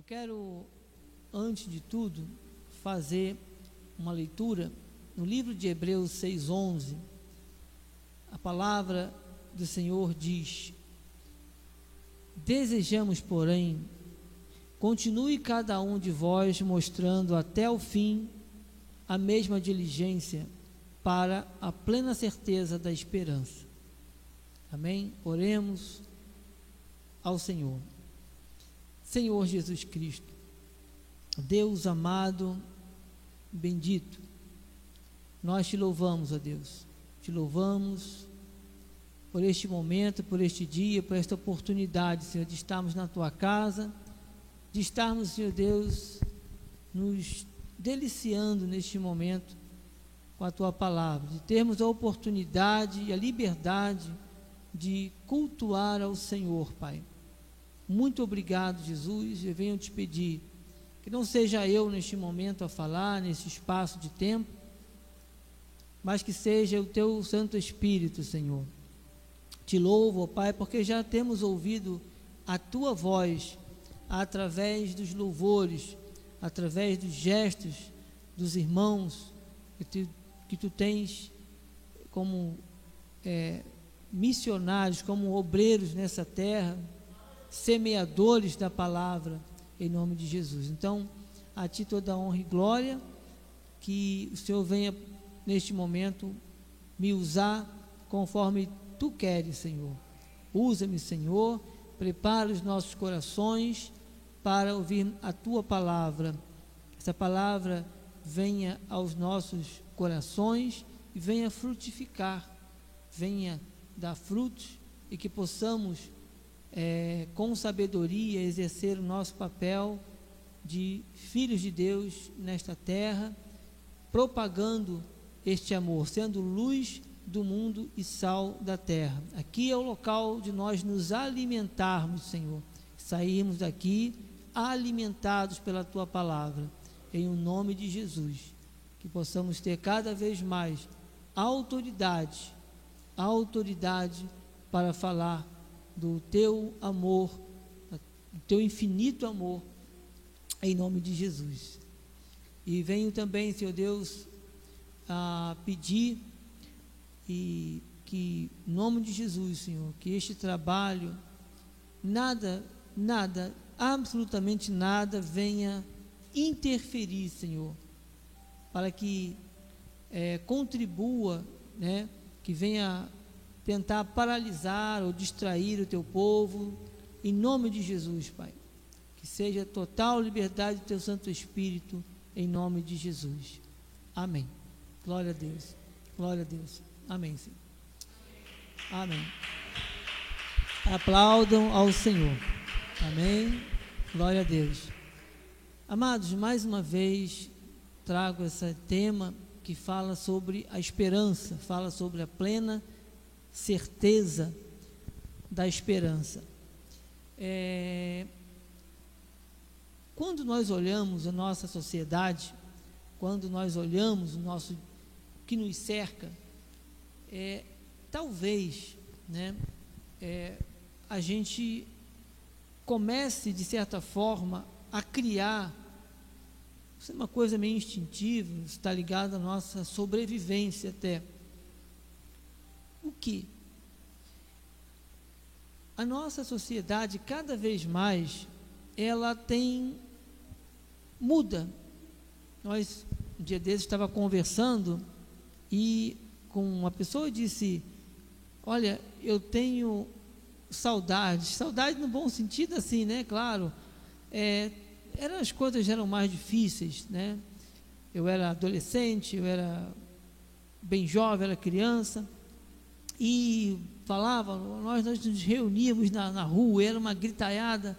Eu quero, antes de tudo, fazer uma leitura no livro de Hebreus 6,11. A palavra do Senhor diz: Desejamos, porém, continue cada um de vós mostrando até o fim a mesma diligência para a plena certeza da esperança. Amém? Oremos ao Senhor. Senhor Jesus Cristo, Deus amado, bendito, nós te louvamos, ó Deus, te louvamos por este momento, por este dia, por esta oportunidade, Senhor, de estarmos na tua casa, de estarmos, Senhor Deus, nos deliciando neste momento com a tua palavra, de termos a oportunidade e a liberdade de cultuar ao Senhor, Pai. Muito obrigado, Jesus. Eu venho te pedir que não seja eu neste momento a falar, nesse espaço de tempo, mas que seja o teu Santo Espírito, Senhor. Te louvo, Pai, porque já temos ouvido a tua voz através dos louvores, através dos gestos dos irmãos que tu, que tu tens como é, missionários, como obreiros nessa terra, semeadores da palavra, em nome de Jesus. Então, a Ti toda honra e glória, que o Senhor venha neste momento me usar conforme Tu queres, Senhor. Usa-me, Senhor, prepara os nossos corações para ouvir a Tua palavra. Essa palavra venha aos nossos corações e venha frutificar, venha dar frutos e que possamos, é, com sabedoria, exercer o nosso papel de filhos de Deus nesta terra, propagando este amor, sendo luz do mundo e sal da terra. Aqui é o local de nós nos alimentarmos, Senhor, sairmos daqui alimentados pela tua palavra, em o nome de Jesus, que possamos ter cada vez mais autoridade autoridade para falar do teu amor, do teu infinito amor, em nome de Jesus. E venho também, Senhor Deus, a pedir e que, em nome de Jesus, Senhor, que este trabalho, nada, nada, absolutamente nada venha interferir, Senhor, para que é, contribua, né, que venha tentar paralisar ou distrair o teu povo, em nome de Jesus, Pai. Que seja total liberdade do teu Santo Espírito, em nome de Jesus. Amém. Glória a Deus. Glória a Deus. Amém, Senhor. Amém. Aplaudam ao Senhor. Amém. Glória a Deus. Amados, mais uma vez trago esse tema que fala sobre a esperança, fala sobre a plena certeza da esperança. É, quando nós olhamos a nossa sociedade, quando nós olhamos o nosso que nos cerca, é, talvez, né, é, a gente comece de certa forma a criar é uma coisa meio instintiva, está ligado à nossa sobrevivência até. O que? A nossa sociedade, cada vez mais, ela tem. muda. Nós, um dia desses, estava conversando e com uma pessoa disse: Olha, eu tenho saudades, saudade no bom sentido, assim, né? Claro. É, eram as coisas eram mais difíceis, né? Eu era adolescente, eu era bem jovem, era criança e falava, nós, nós nos reuníamos na, na rua, era uma gritaiada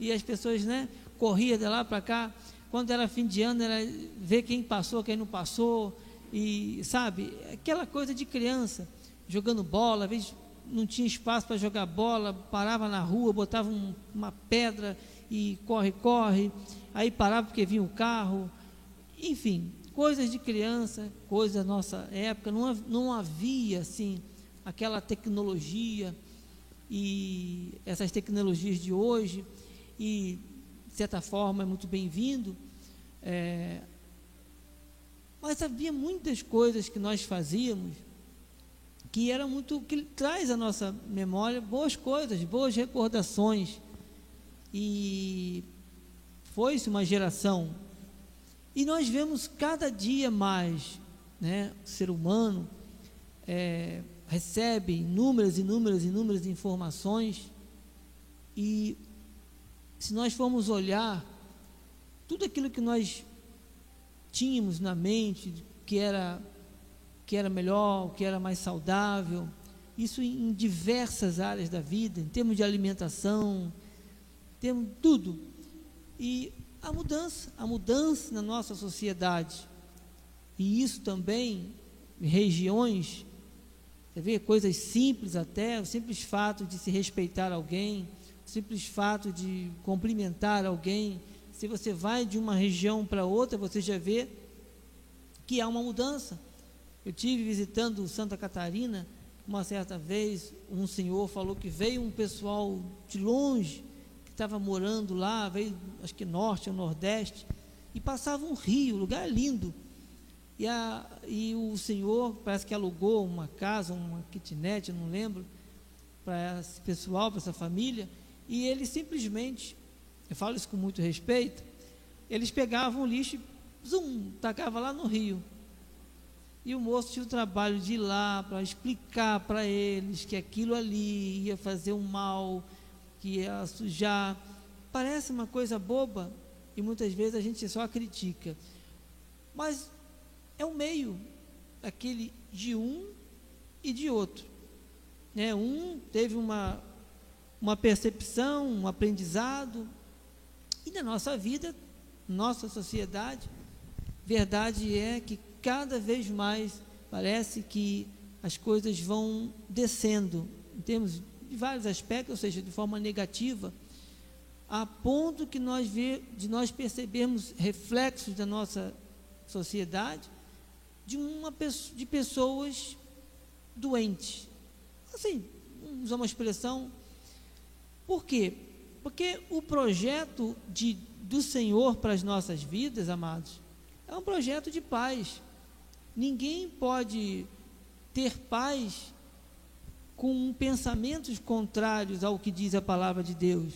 e as pessoas, né, corriam de lá para cá. Quando era fim de ano, era ver quem passou, quem não passou e sabe, aquela coisa de criança jogando bola, às vezes não tinha espaço para jogar bola, parava na rua, botava um, uma pedra e corre, corre, aí parava porque vinha o carro, enfim, coisas de criança, coisas da nossa época, não, não havia assim aquela tecnologia e essas tecnologias de hoje, e de certa forma é muito bem-vindo. É, mas havia muitas coisas que nós fazíamos que era muito que traz à nossa memória boas coisas, boas recordações. E foi-se uma geração. E nós vemos cada dia mais, né, o ser humano é, recebe inúmeras, inúmeras, inúmeras informações e se nós formos olhar tudo aquilo que nós tínhamos na mente, que era que era melhor, que era mais saudável, isso em diversas áreas da vida, em termos de alimentação, temos tudo. E a mudança, a mudança na nossa sociedade. E isso também em regiões, você vê coisas simples até, o simples fato de se respeitar alguém, o simples fato de cumprimentar alguém. Se você vai de uma região para outra, você já vê que há uma mudança. Eu tive visitando Santa Catarina, uma certa vez, um senhor falou que veio um pessoal de longe, que estava morando lá, veio, acho que norte ou nordeste, e passava um rio, lugar lindo. E, a, e o senhor parece que alugou uma casa, uma kitnet, não lembro, para esse pessoal, para essa família, e ele simplesmente, eu falo isso com muito respeito, eles pegavam o lixo e zum, tacavam lá no rio. E o moço tinha o trabalho de ir lá para explicar para eles que aquilo ali ia fazer um mal, que ia sujar. Parece uma coisa boba e muitas vezes a gente só critica. Mas é o meio, aquele de um e de outro. Né? Um teve uma, uma percepção, um aprendizado, e na nossa vida, nossa sociedade, verdade é que cada vez mais parece que as coisas vão descendo, em termos de vários aspectos, ou seja, de forma negativa, a ponto que nós vê, de nós percebermos reflexos da nossa sociedade de uma de pessoas doentes. Assim, usar uma expressão. Por quê? Porque o projeto de, do Senhor para as nossas vidas, amados, é um projeto de paz. Ninguém pode ter paz com pensamentos contrários ao que diz a palavra de Deus.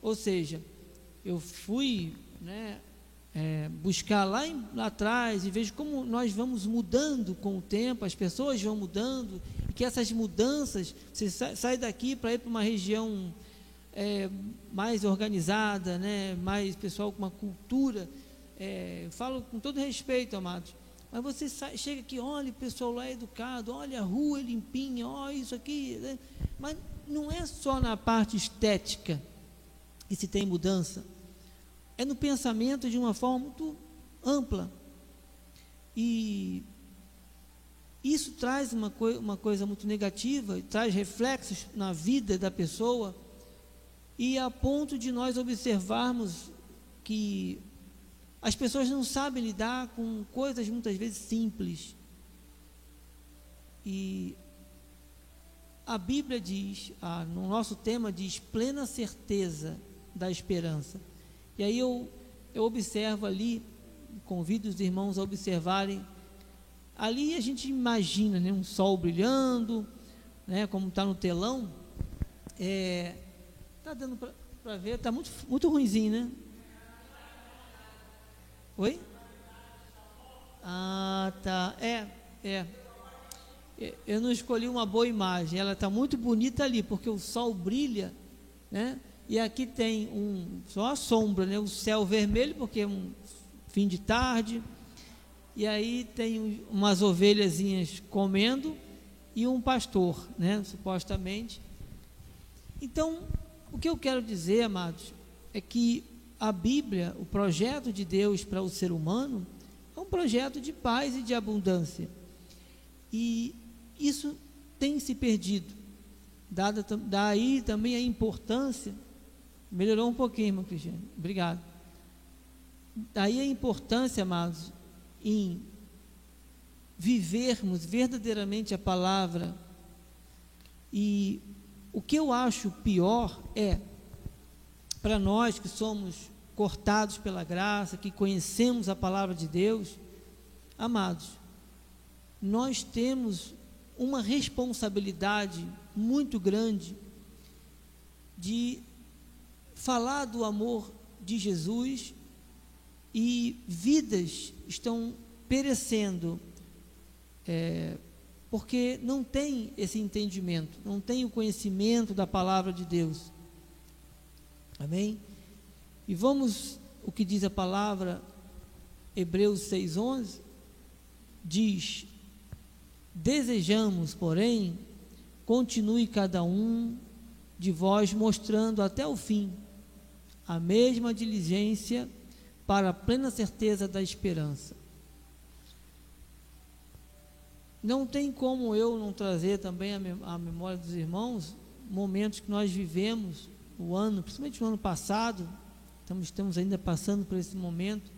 Ou seja, eu fui né, é, buscar lá, em, lá atrás e vejo como nós vamos mudando com o tempo, as pessoas vão mudando, e que essas mudanças, você sai, sai daqui para ir para uma região é, mais organizada, né, mais pessoal com uma cultura. É, falo com todo respeito, amados mas você sai, chega aqui, olha, o pessoal lá é educado, olha a rua é limpinha, olha isso aqui. Né? Mas não é só na parte estética que se tem mudança. É no pensamento de uma forma muito ampla. E isso traz uma, coi uma coisa muito negativa, traz reflexos na vida da pessoa, e a ponto de nós observarmos que as pessoas não sabem lidar com coisas muitas vezes simples. E a Bíblia diz, no nosso tema diz plena certeza da esperança. E aí eu, eu observo ali, convido os irmãos a observarem. Ali a gente imagina né, um sol brilhando, né, como está no telão. É, tá dando para ver, está muito, muito ruimzinho, né? Oi? Ah, tá. É, é. Eu não escolhi uma boa imagem. Ela está muito bonita ali, porque o sol brilha, né? E aqui tem um só a sombra, né? O céu vermelho, porque é um fim de tarde. E aí tem umas ovelhazinhas comendo e um pastor, né? Supostamente. Então, o que eu quero dizer, amados, é que a Bíblia, o projeto de Deus para o ser humano, é um projeto de paz e de abundância. E isso tem se perdido. Dada, daí também a importância. Melhorou um pouquinho, irmão Cristiano. Obrigado. Daí a importância, amados, em vivermos verdadeiramente a palavra. E o que eu acho pior é para nós que somos cortados pela graça, que conhecemos a palavra de Deus, amados, nós temos uma responsabilidade muito grande de falar do amor de Jesus e vidas estão perecendo é, porque não tem esse entendimento, não tem o conhecimento da palavra de Deus. Amém? E vamos o que diz a palavra Hebreus 6:11 diz: Desejamos, porém, continue cada um de vós mostrando até o fim a mesma diligência para a plena certeza da esperança. Não tem como eu não trazer também a memória dos irmãos momentos que nós vivemos o ano, principalmente no ano passado, estamos, estamos ainda passando por esse momento.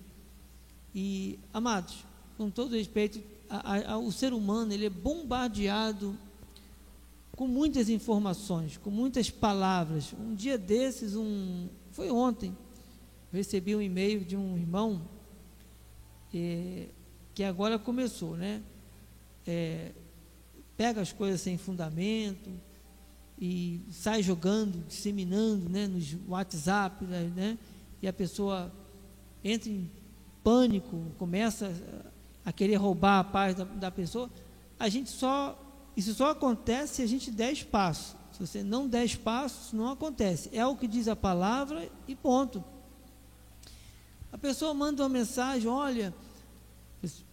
E, amados, com todo respeito, a, a, o ser humano ele é bombardeado com muitas informações, com muitas palavras. Um dia desses, um, foi ontem, recebi um e-mail de um irmão é, que agora começou, né? É, pega as coisas sem fundamento, e sai jogando, disseminando né, nos WhatsApp, né, né, e a pessoa entra em pânico, começa a querer roubar a paz da, da pessoa, a gente só, isso só acontece se a gente der espaço. Se você não der espaço, não acontece. É o que diz a palavra e ponto. A pessoa manda uma mensagem, olha,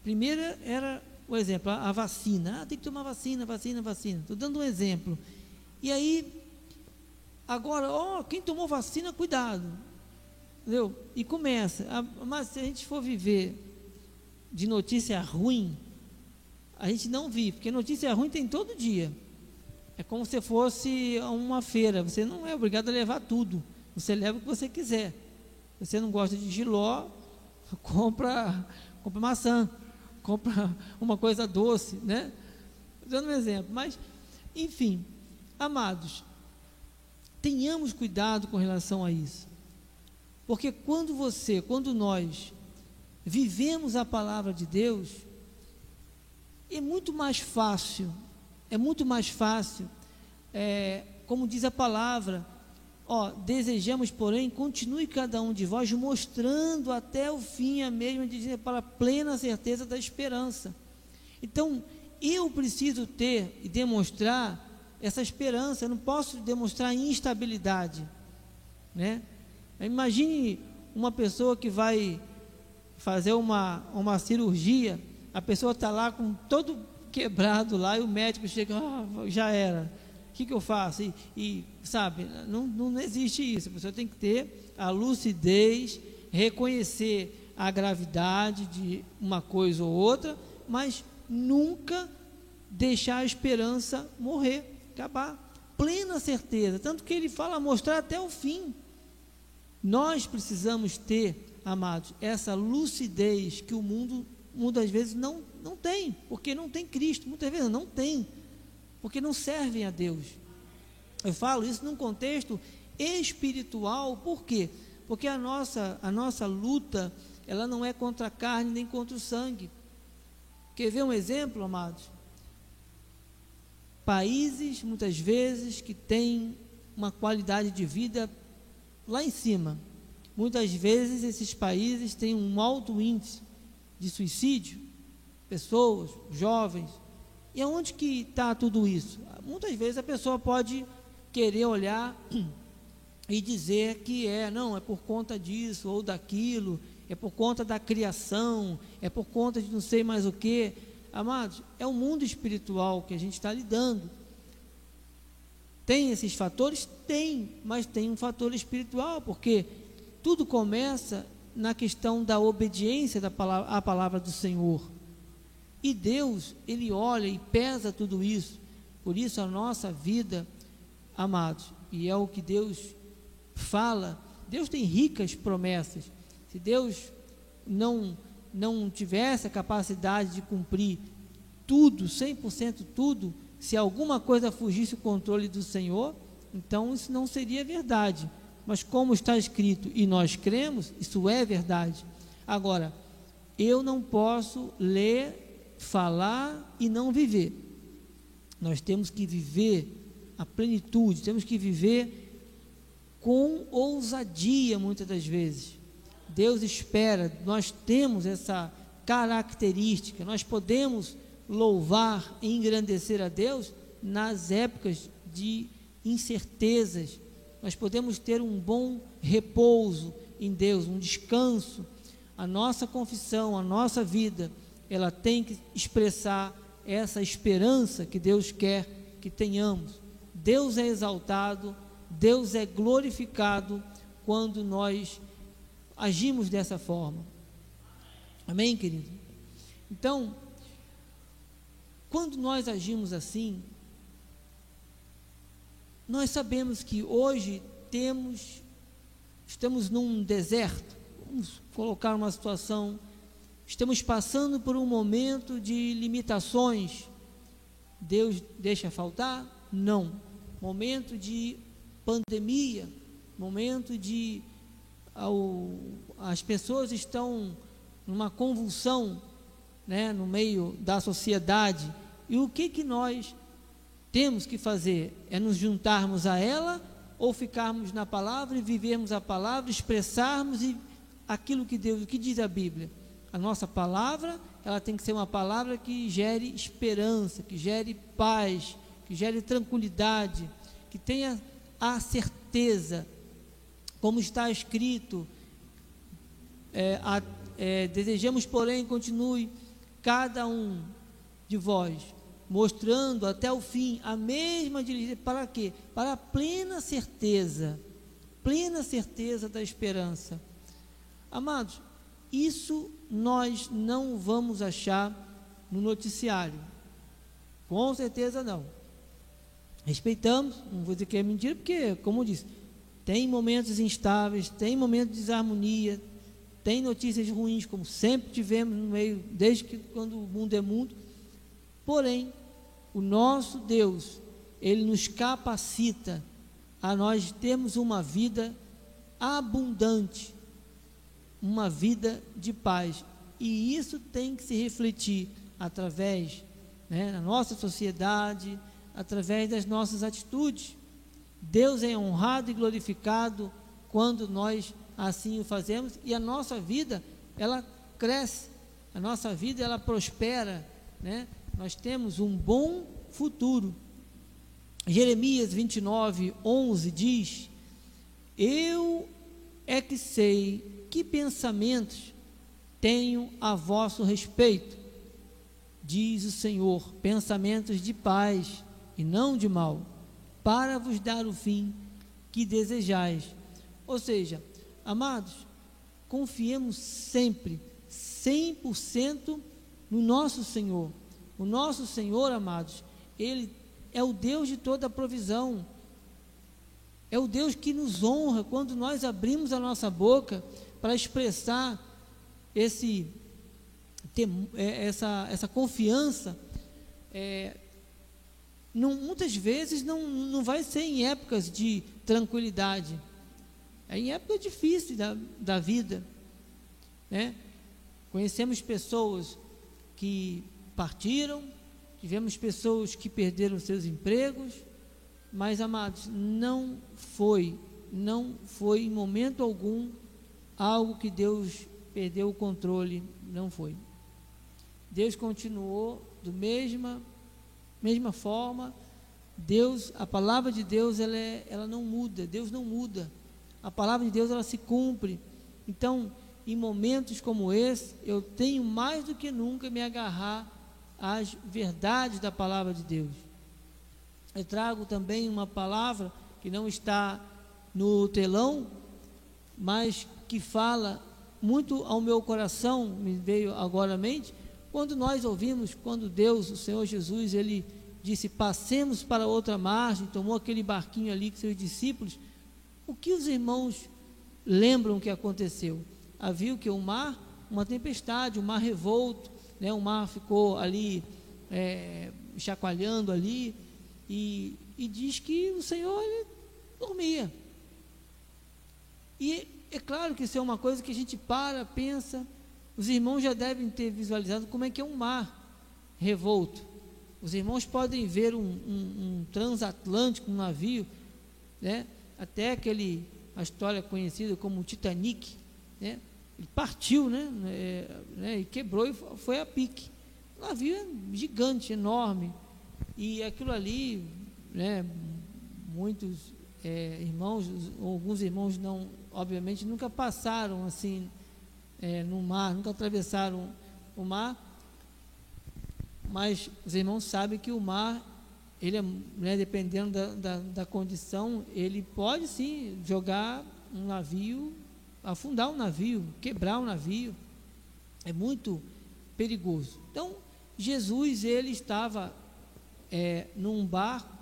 primeiro era o exemplo, a, a vacina. Ah, tem que tomar vacina, vacina, vacina. Estou dando um exemplo. E aí, agora, ó, quem tomou vacina, cuidado. Entendeu? E começa. Mas se a gente for viver de notícia ruim, a gente não vive, porque notícia ruim tem todo dia. É como se fosse uma feira, você não é obrigado a levar tudo. Você leva o que você quiser. Se você não gosta de giló, compra, compra maçã, compra uma coisa doce, né? Dando um exemplo, mas enfim, Amados, tenhamos cuidado com relação a isso. Porque quando você, quando nós vivemos a palavra de Deus, é muito mais fácil, é muito mais fácil, é, como diz a palavra, ó, desejamos, porém, continue cada um de vós mostrando até o fim a mesma para a plena certeza da esperança. Então, eu preciso ter e demonstrar essa esperança, eu não posso demonstrar instabilidade, né? Imagine uma pessoa que vai fazer uma, uma cirurgia, a pessoa está lá com todo quebrado lá e o médico chega, ah, já era, o que, que eu faço? E, e sabe, não, não existe isso, a pessoa tem que ter a lucidez, reconhecer a gravidade de uma coisa ou outra, mas nunca deixar a esperança morrer acabar. Plena certeza, tanto que ele fala mostrar até o fim. Nós precisamos ter, amados, essa lucidez que o mundo muitas vezes não, não tem, porque não tem Cristo, muitas vezes não tem, porque não servem a Deus. Eu falo isso num contexto espiritual, por quê? Porque a nossa, a nossa luta, ela não é contra a carne nem contra o sangue. Quer ver um exemplo, amados? países, muitas vezes, que têm uma qualidade de vida lá em cima. Muitas vezes esses países têm um alto índice de suicídio, pessoas, jovens. E aonde que está tudo isso? Muitas vezes a pessoa pode querer olhar e dizer que é, não, é por conta disso ou daquilo, é por conta da criação, é por conta de não sei mais o que. Amados, é o mundo espiritual que a gente está lidando. Tem esses fatores? Tem, mas tem um fator espiritual, porque tudo começa na questão da obediência da palavra, à palavra do Senhor. E Deus, Ele olha e pesa tudo isso. Por isso a nossa vida, amados, e é o que Deus fala, Deus tem ricas promessas. Se Deus não não tivesse a capacidade de cumprir tudo, 100% tudo, se alguma coisa fugisse o controle do Senhor, então isso não seria verdade. mas como está escrito e nós cremos, isso é verdade. Agora, eu não posso ler, falar e não viver. Nós temos que viver a plenitude, temos que viver com ousadia muitas das vezes. Deus espera, nós temos essa característica, nós podemos louvar e engrandecer a Deus nas épocas de incertezas, nós podemos ter um bom repouso em Deus, um descanso. A nossa confissão, a nossa vida, ela tem que expressar essa esperança que Deus quer que tenhamos. Deus é exaltado, Deus é glorificado quando nós agimos dessa forma. Amém, querido? Então, quando nós agimos assim, nós sabemos que hoje temos, estamos num deserto, vamos colocar uma situação, estamos passando por um momento de limitações. Deus deixa faltar? Não. Momento de pandemia, momento de ao, as pessoas estão numa convulsão, né, no meio da sociedade. E o que que nós temos que fazer é nos juntarmos a ela ou ficarmos na palavra e vivermos a palavra, expressarmos e aquilo que Deus, o que diz a Bíblia. A nossa palavra, ela tem que ser uma palavra que gere esperança, que gere paz, que gere tranquilidade, que tenha a certeza, como está escrito, é, a, é, desejamos, porém, continue cada um de vós mostrando até o fim a mesma diligência. Para quê? Para a plena certeza, plena certeza da esperança. Amados, isso nós não vamos achar no noticiário. Com certeza não. Respeitamos, não vou dizer que é mentira, porque, como eu disse, tem momentos instáveis, tem momentos de desarmonia, tem notícias ruins, como sempre tivemos no meio, desde que quando o mundo é mundo. Porém, o nosso Deus, ele nos capacita a nós termos uma vida abundante, uma vida de paz. E isso tem que se refletir através né, na nossa sociedade, através das nossas atitudes. Deus é honrado e glorificado quando nós assim o fazemos e a nossa vida ela cresce, a nossa vida ela prospera, né? nós temos um bom futuro. Jeremias 29, 11 diz: Eu é que sei que pensamentos tenho a vosso respeito, diz o Senhor, pensamentos de paz e não de mal, para vos dar o fim que desejais. Ou seja, amados, confiemos sempre, 100% no nosso Senhor. O nosso Senhor, amados, Ele é o Deus de toda a provisão. É o Deus que nos honra quando nós abrimos a nossa boca para expressar esse, é, essa, essa confiança. É, não, muitas vezes não, não vai ser em épocas de tranquilidade, é em época difícil da, da vida. Né? Conhecemos pessoas que partiram, tivemos pessoas que perderam seus empregos, mas amados, não foi, não foi em momento algum algo que Deus perdeu o controle, não foi. Deus continuou do mesma mesma forma. Deus, a palavra de Deus, ela, é, ela não muda. Deus não muda. A palavra de Deus ela se cumpre. Então, em momentos como esse, eu tenho mais do que nunca me agarrar as verdades da palavra de Deus. Eu trago também uma palavra que não está no telão, mas que fala muito ao meu coração, me veio agora à mente, quando nós ouvimos, quando Deus, o Senhor Jesus, ele disse: passemos para outra margem, tomou aquele barquinho ali com seus discípulos, o que os irmãos lembram que aconteceu? Havia o que? Um mar, uma tempestade, um mar revolto, né, o mar ficou ali é, chacoalhando ali, e, e, diz que o Senhor dormia. E é claro que isso é uma coisa que a gente para, pensa. Os irmãos já devem ter visualizado como é que é um mar revolto. Os irmãos podem ver um, um, um transatlântico, um navio, né? até aquele, a história conhecida como Titanic, né? ele partiu né? É, né? e quebrou e foi a pique. O navio é gigante, enorme, e aquilo ali, né? muitos é, irmãos, alguns irmãos não, obviamente, nunca passaram assim é, no mar, nunca atravessaram o mar, mas os irmãos sabem que o mar, ele é, né, dependendo da, da, da, condição, ele pode sim jogar um navio, afundar um navio, quebrar um navio, é muito perigoso. Então, Jesus, ele estava é, num barco,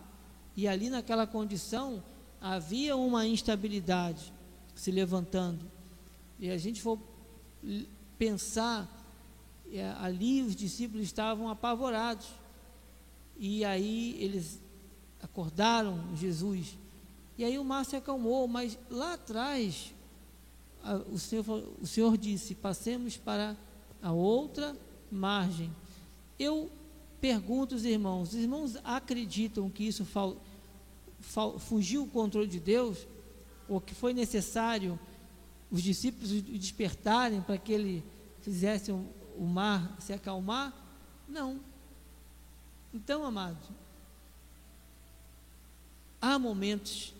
e ali naquela condição havia uma instabilidade se levantando. E a gente for pensar, é, ali os discípulos estavam apavorados. E aí eles acordaram Jesus. E aí o mar se acalmou, mas lá atrás o, Senhor, o Senhor disse: passemos para a outra margem. Eu pergunto aos irmãos: os irmãos acreditam que isso fugiu o controle de Deus? Ou que foi necessário os discípulos despertarem para que ele fizesse o, o mar se acalmar? Não. Então, amados, há momentos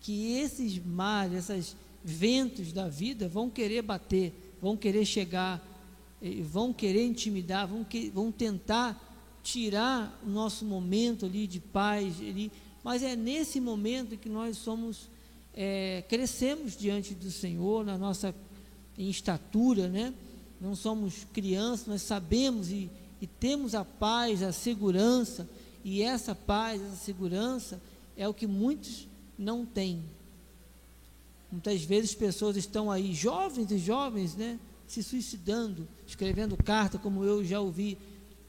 que esses mares, esses ventos da vida vão querer bater, vão querer chegar, vão querer intimidar, vão, que, vão tentar tirar o nosso momento ali de paz, ali, mas é nesse momento que nós somos é, crescemos diante do Senhor na nossa em estatura, né? Não somos crianças, nós sabemos e, e temos a paz, a segurança, e essa paz, essa segurança é o que muitos não têm. Muitas vezes pessoas estão aí, jovens e jovens, né, se suicidando, escrevendo carta, como eu já ouvi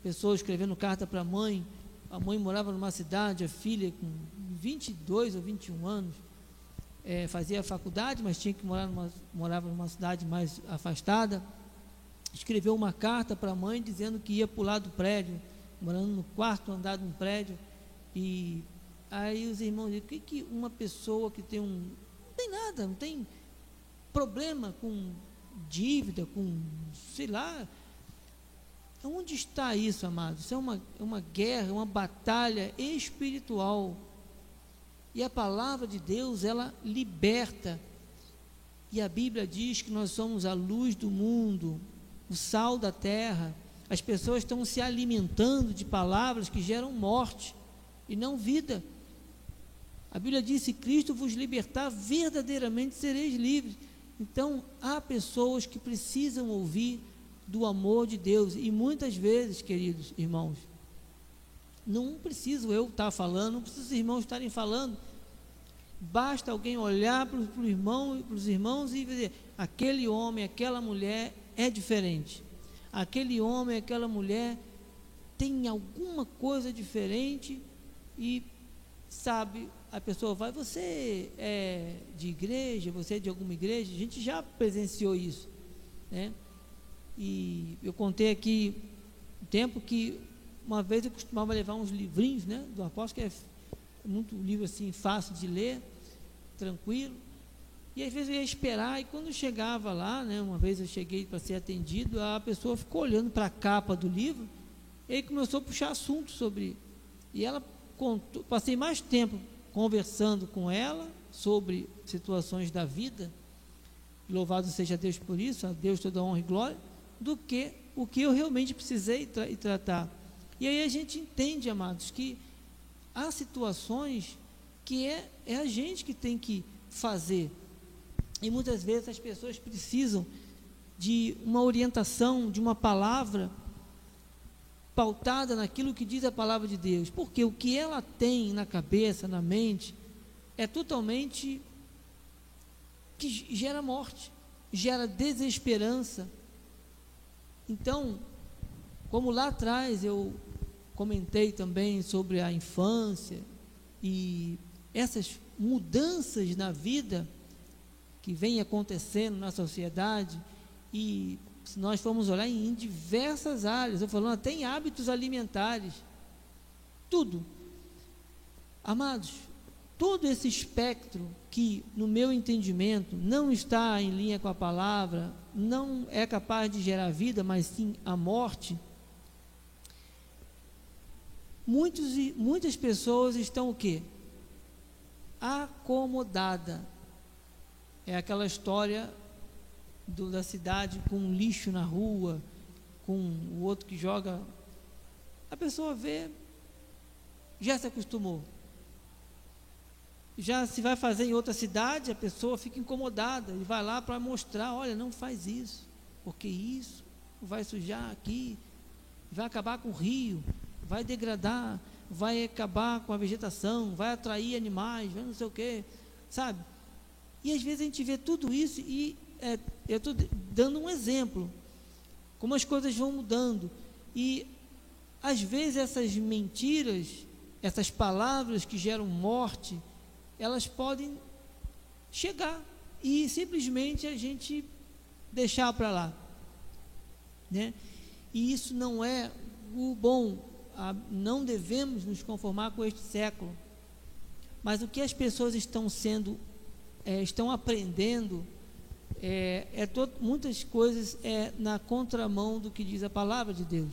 pessoas escrevendo carta para a mãe. A mãe morava numa cidade, a filha com 22 ou 21 anos, é, fazia faculdade, mas tinha que morar numa, morava numa cidade mais afastada. Escreveu uma carta para a mãe dizendo que ia pular do prédio, morando no quarto andar de um prédio. E aí os irmãos dizem, o que, que uma pessoa que tem um. Não tem nada, não tem problema com dívida, com, sei lá. Onde está isso, amados? Isso é uma, é uma guerra, uma batalha espiritual e a palavra de Deus, ela liberta. E a Bíblia diz que nós somos a luz do mundo, o sal da terra. As pessoas estão se alimentando de palavras que geram morte e não vida. A Bíblia diz: se Cristo vos libertar, verdadeiramente sereis livres. Então, há pessoas que precisam ouvir do amor de Deus. E muitas vezes, queridos irmãos, não preciso eu estar falando, não preciso os irmãos estarem falando. Basta alguém olhar para os irmãos, para os irmãos e dizer: aquele homem, aquela mulher é diferente. Aquele homem, aquela mulher tem alguma coisa diferente e sabe, a pessoa vai, você é de igreja, você é de alguma igreja, a gente já presenciou isso, né? E eu contei aqui o tempo que uma vez eu costumava levar uns livrinhos, né, do apóstolo, que é muito livro assim, fácil de ler, tranquilo. E às vezes eu ia esperar, e quando chegava lá, né, uma vez eu cheguei para ser atendido, a pessoa ficou olhando para a capa do livro, e aí começou a puxar assunto sobre. E ela contou, passei mais tempo conversando com ela sobre situações da vida, louvado seja Deus por isso, a Deus toda honra e glória, do que o que eu realmente precisei tra tratar. E aí a gente entende, amados, que há situações que é, é a gente que tem que fazer. E muitas vezes as pessoas precisam de uma orientação, de uma palavra pautada naquilo que diz a palavra de Deus. Porque o que ela tem na cabeça, na mente, é totalmente que gera morte, gera desesperança. Então, como lá atrás eu comentei também sobre a infância e essas mudanças na vida que vem acontecendo na sociedade e se nós formos olhar em diversas áreas, eu falando até em hábitos alimentares, tudo. Amados, todo esse espectro que, no meu entendimento, não está em linha com a palavra, não é capaz de gerar vida, mas sim a morte, muitos, muitas pessoas estão o quê? Acomodada. É aquela história do, da cidade com lixo na rua, com o outro que joga. A pessoa vê, já se acostumou. Já se vai fazer em outra cidade, a pessoa fica incomodada e vai lá para mostrar: olha, não faz isso, porque isso vai sujar aqui, vai acabar com o rio, vai degradar, vai acabar com a vegetação, vai atrair animais, vai não sei o quê, sabe? E às vezes a gente vê tudo isso e é, eu estou dando um exemplo, como as coisas vão mudando. E às vezes essas mentiras, essas palavras que geram morte, elas podem chegar e simplesmente a gente deixar para lá. Né? E isso não é o bom, não devemos nos conformar com este século. Mas o que as pessoas estão sendo, é, estão aprendendo é, é muitas coisas é na contramão do que diz a palavra de Deus.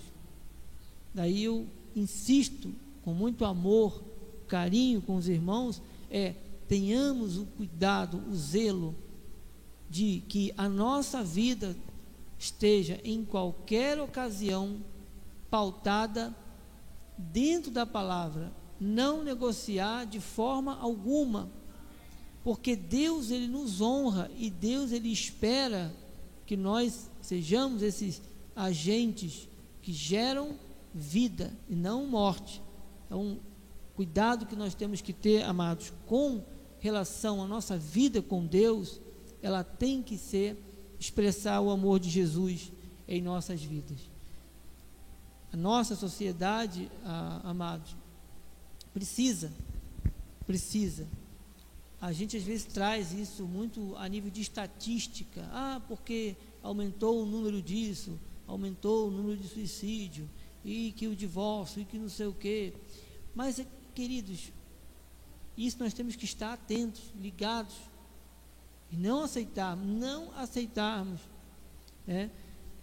Daí eu insisto com muito amor, carinho com os irmãos, é tenhamos o cuidado, o zelo de que a nossa vida esteja em qualquer ocasião pautada dentro da palavra, não negociar de forma alguma porque Deus ele nos honra e Deus ele espera que nós sejamos esses agentes que geram vida e não morte. Então, cuidado que nós temos que ter, amados, com relação à nossa vida com Deus, ela tem que ser expressar o amor de Jesus em nossas vidas. A nossa sociedade, ah, amados, precisa, precisa a gente às vezes traz isso muito a nível de estatística. Ah, porque aumentou o número disso, aumentou o número de suicídio, e que o divórcio, e que não sei o quê. Mas, queridos, isso nós temos que estar atentos, ligados, e não aceitar, não aceitarmos, né?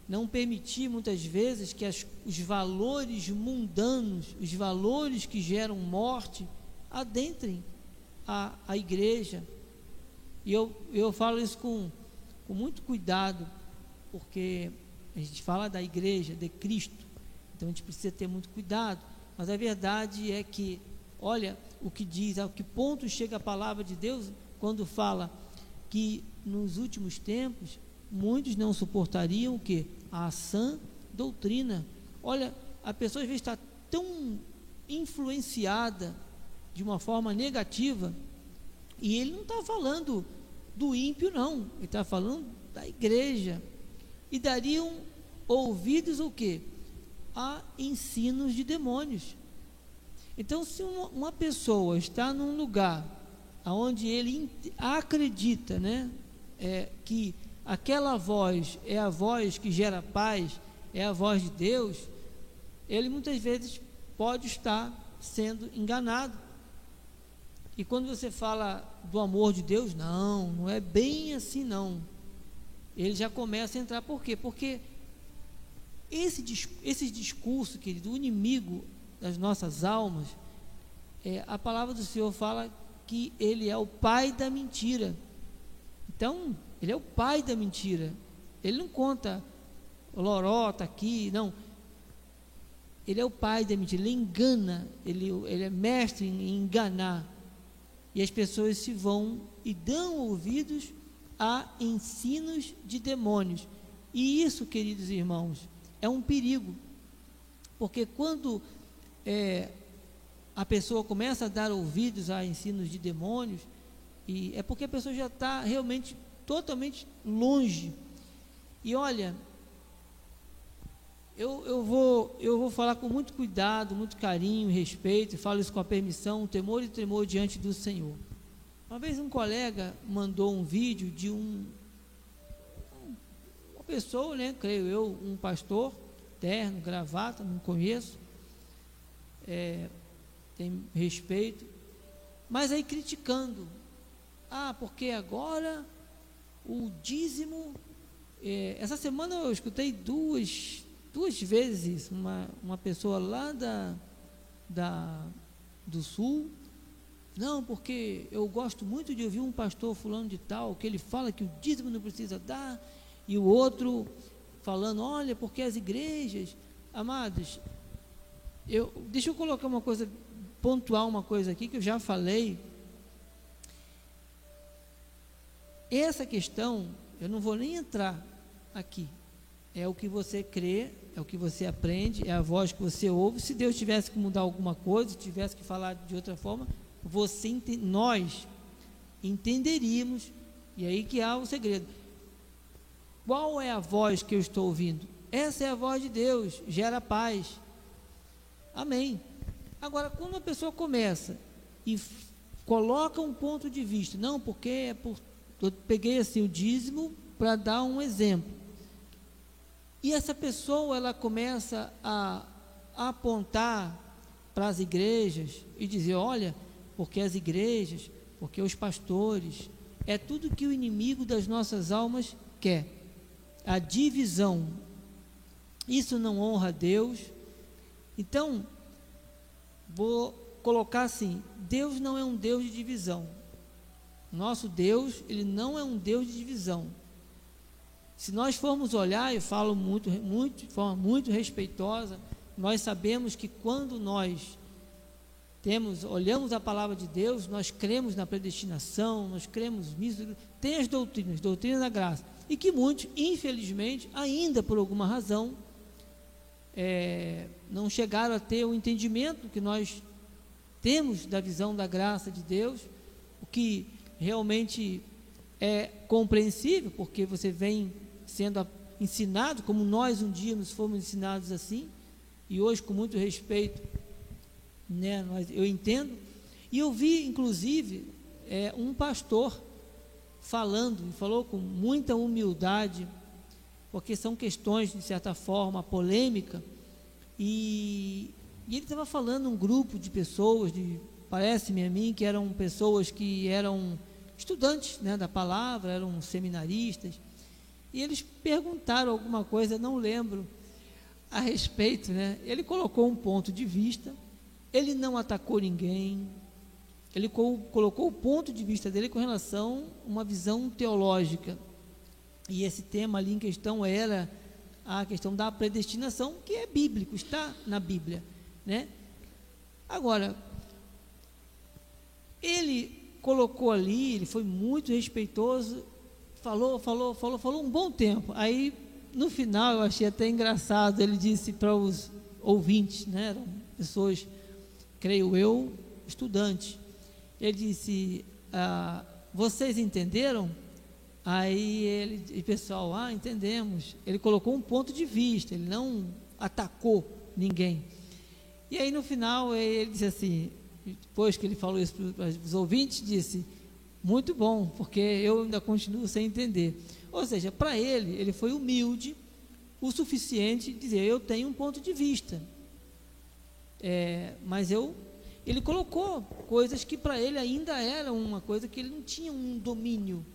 Não permitir muitas vezes que as, os valores mundanos, os valores que geram morte, adentrem a, a igreja. E eu, eu falo isso com, com muito cuidado, porque a gente fala da igreja, de Cristo, então a gente precisa ter muito cuidado. Mas a verdade é que, olha o que diz, a que ponto chega a palavra de Deus quando fala que nos últimos tempos muitos não suportariam o que? A sã doutrina. Olha, a pessoa às vezes está tão influenciada de uma forma negativa. E ele não está falando do ímpio, não. Ele está falando da igreja. E dariam ouvidos o quê? A ensinos de demônios. Então, se uma, uma pessoa está num lugar onde ele acredita, né, é, que aquela voz é a voz que gera paz, é a voz de Deus, ele muitas vezes pode estar sendo enganado. E quando você fala do amor de Deus, não, não é bem assim não. Ele já começa a entrar, por quê? Porque esse, esse discurso, querido, o inimigo das nossas almas, é, a palavra do Senhor fala que ele é o pai da mentira. Então, ele é o pai da mentira. Ele não conta lorota aqui, não. Ele é o pai da mentira, ele engana, ele, ele é mestre em enganar e as pessoas se vão e dão ouvidos a ensinos de demônios. E isso, queridos irmãos, é um perigo, porque quando é, a pessoa começa a dar ouvidos a ensinos de demônios, e é porque a pessoa já está realmente totalmente longe. E olha, eu, eu, vou, eu vou falar com muito cuidado, muito carinho, respeito, falo isso com a permissão, temor e tremor diante do Senhor. Uma vez um colega mandou um vídeo de um, uma pessoa, né, creio eu, um pastor, terno, gravata, não conheço, é, tem respeito, mas aí criticando, ah, porque agora o dízimo, é, essa semana eu escutei duas, duas vezes uma, uma pessoa lá da, da, do sul, não, porque eu gosto muito de ouvir um pastor fulano de tal, que ele fala que o dízimo não precisa dar, e o outro falando, olha, porque as igrejas, amados, eu, deixa eu colocar uma coisa, pontuar uma coisa aqui que eu já falei. Essa questão, eu não vou nem entrar aqui. É o que você crê, é o que você aprende, é a voz que você ouve. Se Deus tivesse que mudar alguma coisa, tivesse que falar de outra forma, você, nós entenderíamos, e aí que há o segredo. Qual é a voz que eu estou ouvindo? Essa é a voz de Deus, gera paz. Amém. Agora, quando a pessoa começa e coloca um ponto de vista, não, porque é por, eu peguei assim o dízimo para dar um exemplo. E essa pessoa ela começa a, apontar para as igrejas e dizer, olha, porque as igrejas, porque os pastores, é tudo que o inimigo das nossas almas quer. A divisão. Isso não honra a Deus. Então, vou colocar assim: Deus não é um Deus de divisão. Nosso Deus, ele não é um Deus de divisão. Se nós formos olhar, eu falo muito, muito, de forma muito respeitosa, nós sabemos que quando nós temos, olhamos a palavra de Deus, nós cremos na predestinação, nós cremos nisso, tem as doutrinas, doutrina da graça, e que muitos, infelizmente, ainda por alguma razão, é, não chegaram a ter o entendimento que nós temos da visão da graça de Deus, o que realmente é compreensível, porque você vem sendo ensinado, como nós um dia nos fomos ensinados assim, e hoje, com muito respeito, né? Nós, eu entendo. E eu vi, inclusive, é, um pastor falando, falou com muita humildade, porque são questões, de certa forma, polêmica, e, e ele estava falando um grupo de pessoas, de, parece-me a mim, que eram pessoas que eram estudantes né, da palavra, eram seminaristas, e eles perguntaram alguma coisa, não lembro, a respeito, né? Ele colocou um ponto de vista, ele não atacou ninguém, ele colocou o ponto de vista dele com relação a uma visão teológica. E esse tema ali em questão era a questão da predestinação, que é bíblico, está na Bíblia, né? Agora, ele colocou ali, ele foi muito respeitoso, falou, falou, falou, falou um bom tempo. Aí, no final, eu achei até engraçado, ele disse para os ouvintes, né, eram pessoas creio eu, estudante. Ele disse: ah, Vocês entenderam? Aí ele, o pessoal, ah, entendemos. Ele colocou um ponto de vista, ele não atacou ninguém. E aí no final ele disse assim, depois que ele falou isso para os ouvintes, disse: Muito bom, porque eu ainda continuo sem entender. Ou seja, para ele, ele foi humilde o suficiente dizer: Eu tenho um ponto de vista. É, mas eu, ele colocou coisas que para ele ainda era uma coisa que ele não tinha um domínio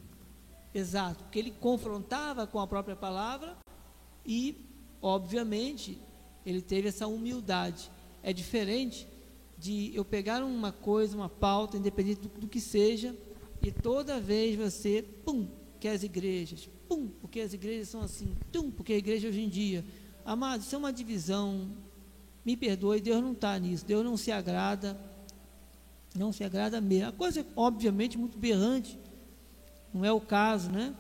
exato, porque ele confrontava com a própria palavra e, obviamente, ele teve essa humildade. É diferente de eu pegar uma coisa, uma pauta, independente do, do que seja, e toda vez você, pum, que as igrejas, pum, porque as igrejas são assim, pum, porque a igreja hoje em dia, amados, isso é uma divisão me perdoe, Deus não está nisso, Deus não se agrada, não se agrada mesmo. A coisa é, obviamente, muito berrante, não é o caso, né?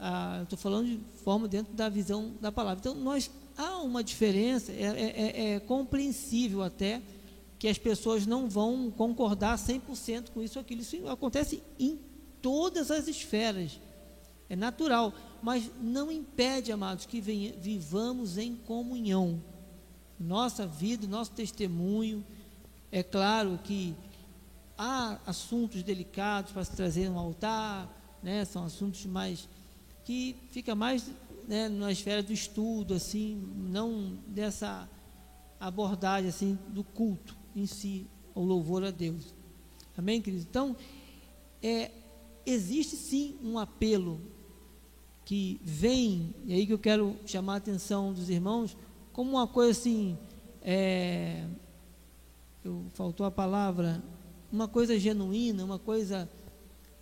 Ah, estou falando de forma dentro da visão da palavra. Então, nós há uma diferença, é, é, é, é compreensível até que as pessoas não vão concordar 100% com isso aquilo. Isso acontece em todas as esferas, é natural, mas não impede, amados, que venha, vivamos em comunhão nossa vida, nosso testemunho. É claro que há assuntos delicados para se trazer um altar, né? São assuntos mais que fica mais né, na esfera do estudo, assim, não dessa abordagem assim do culto em si, o louvor a Deus. Amém, queridos? Então, é, existe sim um apelo que vem, e aí que eu quero chamar a atenção dos irmãos, como uma coisa assim, é, eu, faltou a palavra, uma coisa genuína, uma coisa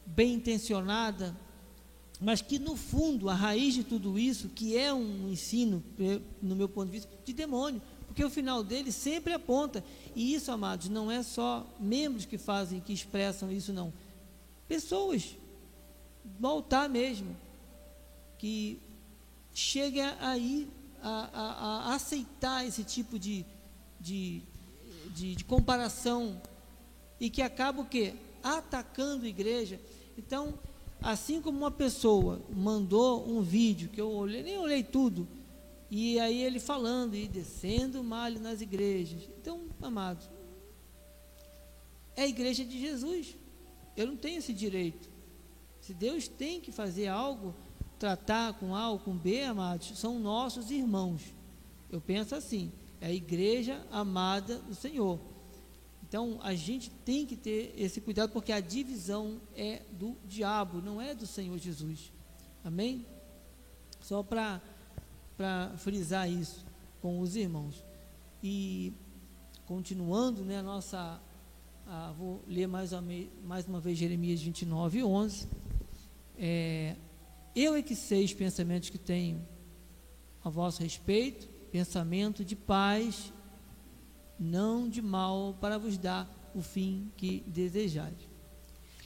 bem intencionada, mas que no fundo, a raiz de tudo isso, que é um ensino, no meu ponto de vista, de demônio, porque o final dele sempre aponta, e isso, amados, não é só membros que fazem, que expressam isso, não. Pessoas, no altar mesmo, que chega aí a, a, a aceitar esse tipo de, de, de, de comparação e que acaba o quê? Atacando a igreja. Então, assim como uma pessoa mandou um vídeo, que eu olhei, nem olhei tudo, e aí ele falando e descendo mal nas igrejas. Então, amados, é a igreja de Jesus. Eu não tenho esse direito. Se Deus tem que fazer algo, tratar com A ou com B, amados, são nossos irmãos. Eu penso assim, é a igreja amada do Senhor. Então a gente tem que ter esse cuidado, porque a divisão é do diabo, não é do Senhor Jesus. Amém? Só para frisar isso com os irmãos. E continuando, né, a nossa. Ah, vou ler mais uma, mais uma vez Jeremias 29, 11. É, eu é que sei os pensamentos que tenho a vosso respeito, pensamento de paz, não de mal, para vos dar o fim que desejais.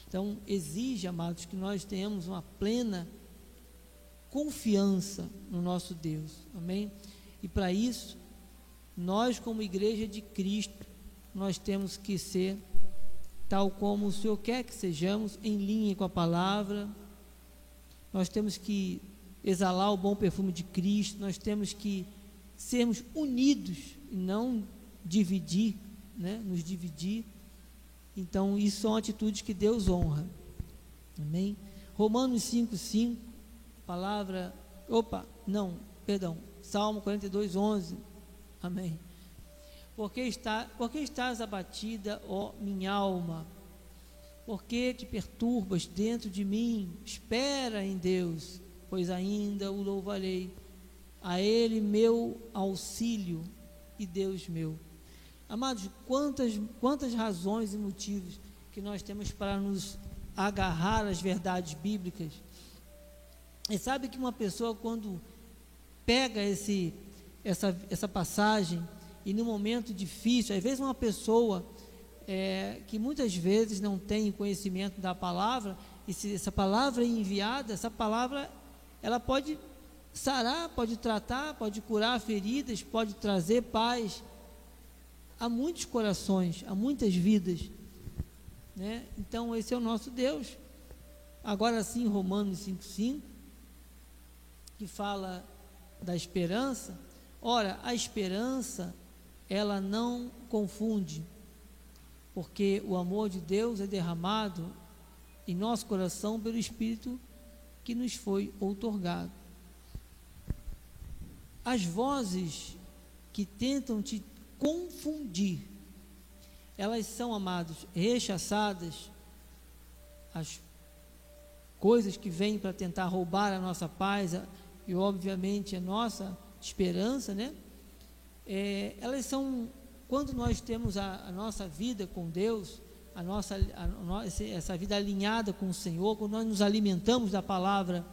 Então, exige, amados, que nós tenhamos uma plena confiança no nosso Deus. Amém? E para isso, nós como igreja de Cristo, nós temos que ser tal como o Senhor quer que sejamos, em linha com a palavra, nós temos que exalar o bom perfume de Cristo, nós temos que sermos unidos e não dividir, né? nos dividir. Então, isso são atitudes que Deus honra. Amém? Romanos 5, 5, palavra. Opa, não, perdão. Salmo 42, 11. Amém. Porque, está, porque estás abatida, ó minha alma? Por que te perturbas dentro de mim? Espera em Deus, pois ainda o louvarei. A Ele meu auxílio e Deus meu. Amados, quantas, quantas razões e motivos que nós temos para nos agarrar às verdades bíblicas. E sabe que uma pessoa, quando pega esse, essa, essa passagem, e no momento difícil, às vezes uma pessoa é, que muitas vezes não tem conhecimento da palavra, e se essa palavra é enviada, essa palavra ela pode sarar, pode tratar, pode curar feridas, pode trazer paz a muitos corações, a muitas vidas. Né? Então, esse é o nosso Deus. Agora sim, Romanos 5,5, que fala da esperança. Ora, a esperança, ela não confunde porque o amor de Deus é derramado em nosso coração pelo Espírito que nos foi outorgado. As vozes que tentam te confundir, elas são, amados, rechaçadas, as coisas que vêm para tentar roubar a nossa paz e, obviamente, a nossa esperança, né? É, elas são quando nós temos a, a nossa vida com Deus, a nossa, a, essa vida alinhada com o Senhor, quando nós nos alimentamos da palavra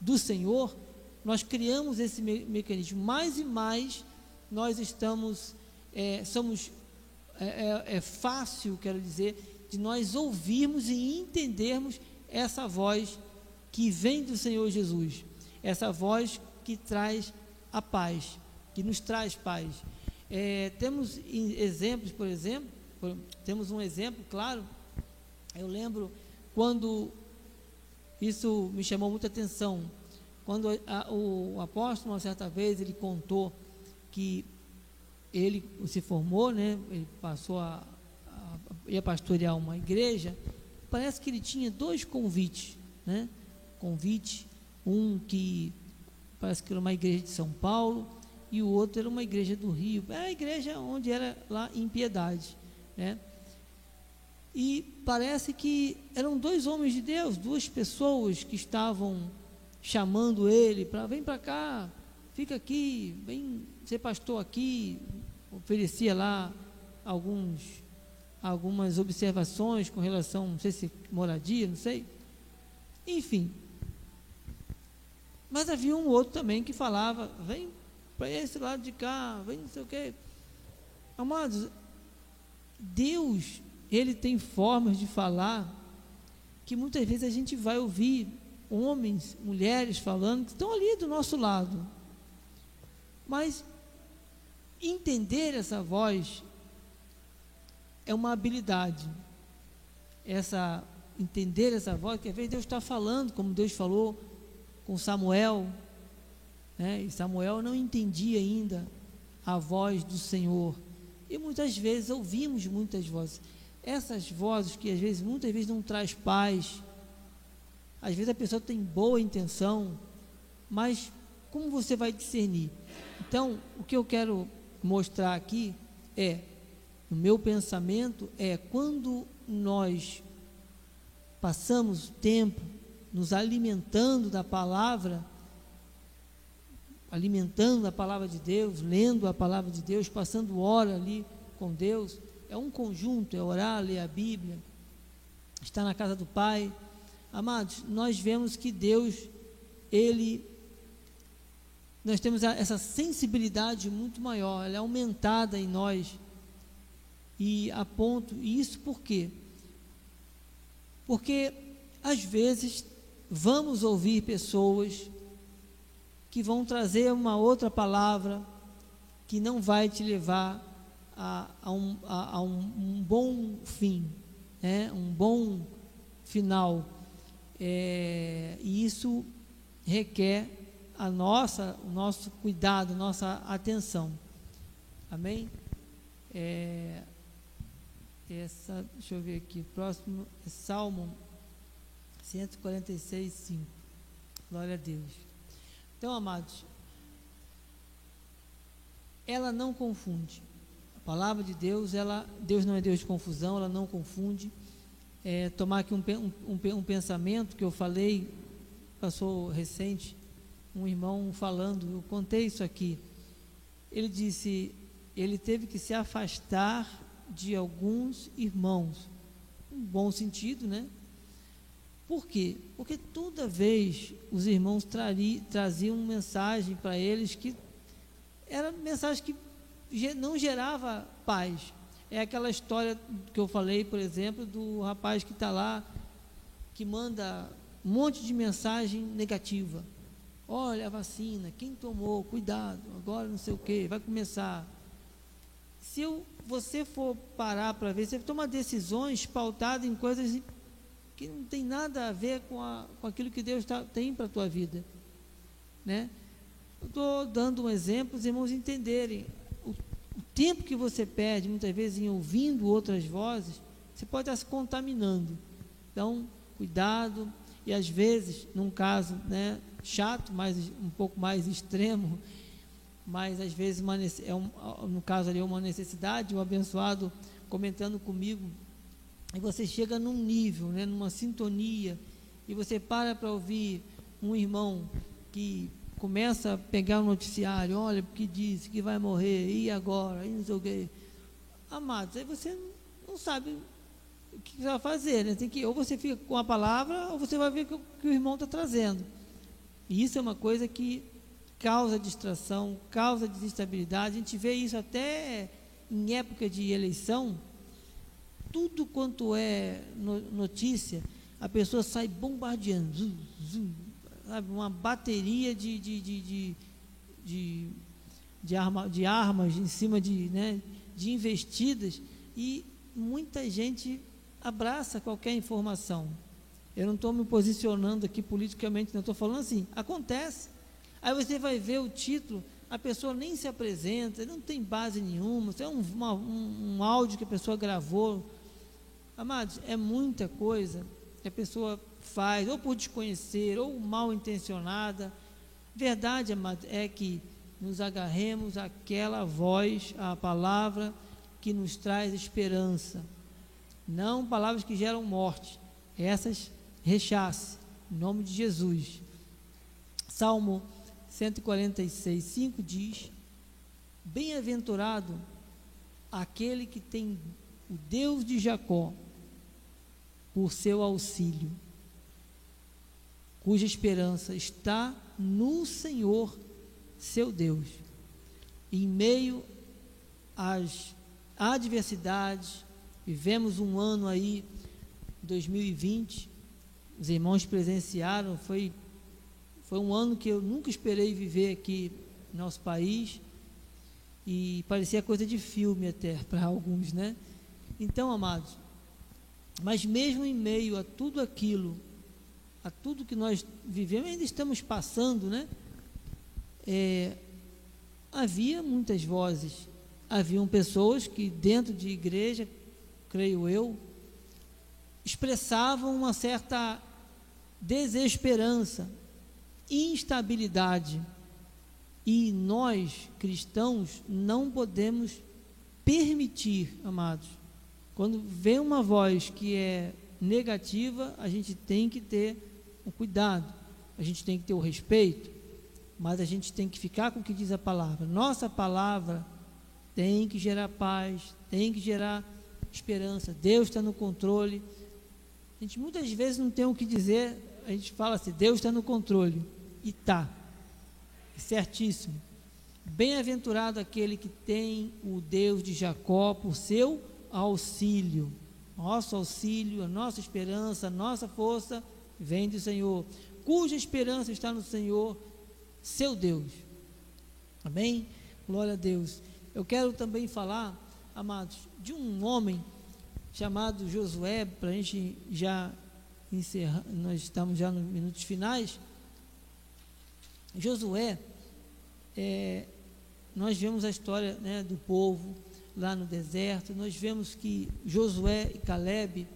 do Senhor, nós criamos esse me mecanismo. Mais e mais nós estamos, é, somos, é, é, é fácil, quero dizer, de nós ouvirmos e entendermos essa voz que vem do Senhor Jesus, essa voz que traz a paz, que nos traz paz. É, temos exemplos, por exemplo, por, temos um exemplo claro. Eu lembro quando isso me chamou muita atenção. Quando a, o, o apóstolo, uma certa vez, ele contou que ele se formou, né? Ele passou a, a ia pastorear uma igreja, parece que ele tinha dois convites, né? Convite, um que parece que era uma igreja de São Paulo e o outro era uma igreja do Rio, era a igreja onde era lá em Piedade, né? E parece que eram dois homens de Deus, duas pessoas que estavam chamando ele para vem para cá, fica aqui, vem ser pastor aqui, oferecia lá alguns algumas observações com relação, não sei se moradia, não sei. Enfim. Mas havia um outro também que falava, vem para esse lado de cá, vem não sei o quê. Amados, Deus, Ele tem formas de falar que muitas vezes a gente vai ouvir homens, mulheres falando que estão ali do nosso lado. Mas entender essa voz é uma habilidade. Essa entender essa voz, que às vezes Deus está falando, como Deus falou com Samuel, né? e Samuel não entendia ainda a voz do Senhor. E muitas vezes ouvimos muitas vozes. Essas vozes que às vezes, muitas vezes não traz paz. Às vezes a pessoa tem boa intenção, mas como você vai discernir? Então, o que eu quero mostrar aqui é o meu pensamento é quando nós passamos tempo nos alimentando da palavra, alimentando a palavra de Deus, lendo a palavra de Deus, passando hora ali com Deus, é um conjunto, é orar, ler a Bíblia, estar na casa do Pai. Amados, nós vemos que Deus, Ele, nós temos essa sensibilidade muito maior, ela é aumentada em nós e a ponto, e isso por quê? Porque às vezes vamos ouvir pessoas que vão trazer uma outra palavra que não vai te levar a, a, um, a, a um, um, bom fim, né? um bom final. É, e isso requer a nossa, o nosso cuidado, nossa atenção. Amém? É, essa, deixa eu ver aqui, próximo é Salmo 146, 5. Glória a Deus. Então, amados, ela não confunde. A palavra de Deus, ela, Deus não é Deus de confusão, ela não confunde. É, tomar aqui um, um, um pensamento que eu falei, passou recente, um irmão falando, eu contei isso aqui. Ele disse, ele teve que se afastar de alguns irmãos. Um bom sentido, né? Por quê? Porque toda vez os irmãos trari, traziam mensagem para eles que era mensagem que não gerava paz. É aquela história que eu falei, por exemplo, do rapaz que está lá, que manda um monte de mensagem negativa. Olha a vacina, quem tomou, cuidado, agora não sei o que, vai começar. Se eu você for parar para ver, você toma decisões pautadas em coisas que não tem nada a ver com, a, com aquilo que Deus tá, tem para a tua vida. Né? Estou dando um exemplo, os irmãos entenderem. O, o, tempo que você perde, muitas vezes, em ouvindo outras vozes, você pode estar se contaminando. Então, cuidado. E às vezes, num caso né, chato, mas um pouco mais extremo, mas às vezes uma, é um, no caso ali é uma necessidade, o abençoado comentando comigo, e você chega num nível, né, numa sintonia, e você para para ouvir um irmão que começa a pegar o noticiário, olha, porque disse que vai morrer, e agora, e não sei o quê. Amados, aí você não sabe o que vai fazer, né? Tem que, ou você fica com a palavra, ou você vai ver o que o irmão está trazendo. E isso é uma coisa que causa distração, causa desestabilidade. A gente vê isso até em época de eleição. Tudo quanto é notícia, a pessoa sai bombardeando, zum, zum, sabe, uma bateria de, de, de, de, de, de, arma, de armas em cima de, né, de investidas e muita gente abraça qualquer informação. Eu não estou me posicionando aqui politicamente, não estou falando assim. Acontece. Aí você vai ver o título, a pessoa nem se apresenta, não tem base nenhuma, é um, uma, um, um áudio que a pessoa gravou Amados, é muita coisa que a pessoa faz, ou por desconhecer, ou mal intencionada. Verdade, amados, é que nos agarremos àquela voz, à palavra que nos traz esperança. Não palavras que geram morte. Essas rechace. Em nome de Jesus. Salmo 146, 5 diz: Bem-aventurado aquele que tem o Deus de Jacó por seu auxílio, cuja esperança está no Senhor, seu Deus. Em meio às adversidades, vivemos um ano aí, 2020, os irmãos presenciaram, foi, foi um ano que eu nunca esperei viver aqui no nosso país e parecia coisa de filme até para alguns, né? Então, amados, mas mesmo em meio a tudo aquilo, a tudo que nós vivemos, ainda estamos passando, né? É, havia muitas vozes, haviam pessoas que dentro de igreja, creio eu, expressavam uma certa desesperança, instabilidade. E nós, cristãos, não podemos permitir, amados, quando vem uma voz que é negativa, a gente tem que ter um cuidado, a gente tem que ter o respeito, mas a gente tem que ficar com o que diz a palavra. Nossa palavra tem que gerar paz, tem que gerar esperança. Deus está no controle. A gente muitas vezes não tem o que dizer, a gente fala assim: Deus está no controle. E está. Certíssimo. Bem-aventurado aquele que tem o Deus de Jacó por seu auxílio. Nosso auxílio, a nossa esperança, a nossa força vem do Senhor, cuja esperança está no Senhor, seu Deus. Amém? Glória a Deus. Eu quero também falar, amados, de um homem chamado Josué, para a gente já encerrar, nós estamos já nos minutos finais. Josué, é, nós vemos a história né, do povo lá no deserto, nós vemos que Josué e Caleb,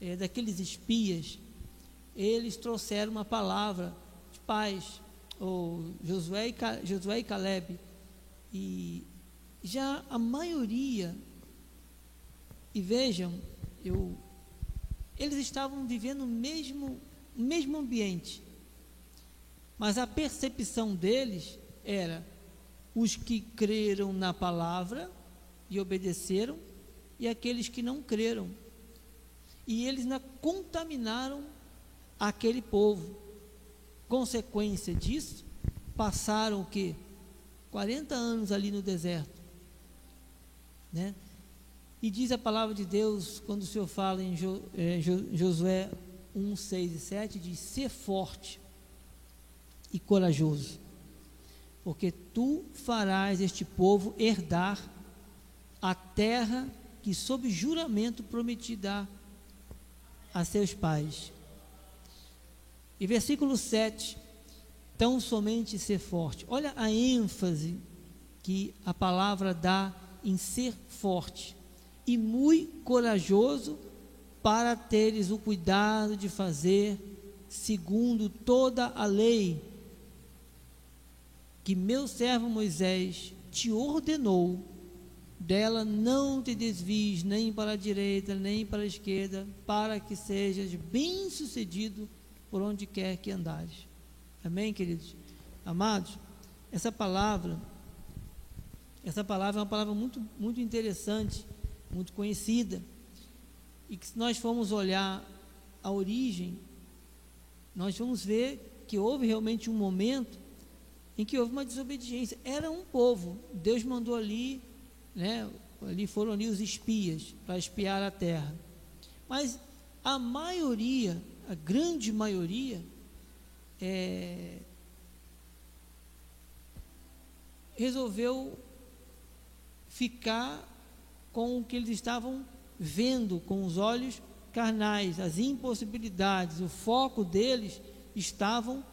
é, daqueles espias, eles trouxeram uma palavra de paz, ou Josué e, Josué e Caleb, e já a maioria, e vejam, eu, eles estavam vivendo o mesmo, o mesmo ambiente, mas a percepção deles era os que creram na palavra e obedeceram, e aqueles que não creram. E eles contaminaram aquele povo. Consequência disso, passaram o quê? 40 anos ali no deserto. Né? E diz a palavra de Deus, quando o Senhor fala em jo, é, Josué 1, 6 e 7, diz: Ser forte e corajoso, porque tu farás este povo herdar a terra que, sob juramento, prometi dar a seus pais. E versículo 7, tão somente ser forte. Olha a ênfase que a palavra dá em ser forte e muito corajoso para teres o cuidado de fazer segundo toda a lei que meu servo Moisés te ordenou dela não te desvies nem para a direita, nem para a esquerda, para que sejas bem-sucedido por onde quer que andares. Amém, queridos? Amados, essa palavra, essa palavra é uma palavra muito, muito interessante, muito conhecida, e que se nós formos olhar a origem, nós vamos ver que houve realmente um momento em que houve uma desobediência. Era um povo, Deus mandou ali né, ali foram ali os espias para espiar a terra. Mas a maioria, a grande maioria, é, resolveu ficar com o que eles estavam vendo com os olhos carnais, as impossibilidades, o foco deles estavam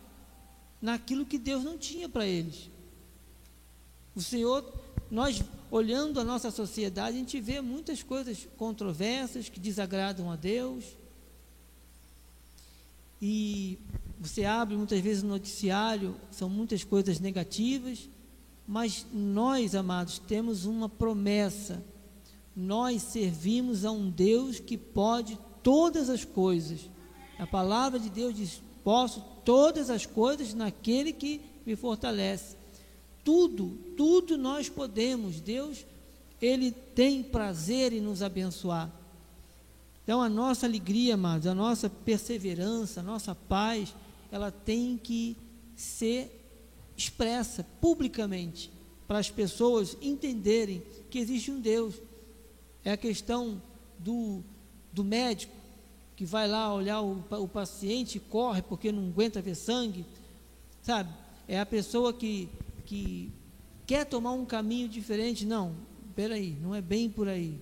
naquilo que Deus não tinha para eles. O Senhor, nós olhando a nossa sociedade, a gente vê muitas coisas controversas que desagradam a Deus. E você abre muitas vezes o noticiário, são muitas coisas negativas, mas nós, amados, temos uma promessa. Nós servimos a um Deus que pode todas as coisas. A palavra de Deus diz: Posso todas as coisas naquele que me fortalece. Tudo, tudo nós podemos. Deus, Ele tem prazer em nos abençoar. Então, a nossa alegria, amados, a nossa perseverança, a nossa paz, ela tem que ser expressa publicamente para as pessoas entenderem que existe um Deus. É a questão do, do médico que vai lá olhar o, o paciente e corre porque não aguenta ver sangue, sabe? É a pessoa que que quer tomar um caminho diferente, não, peraí, não é bem por aí.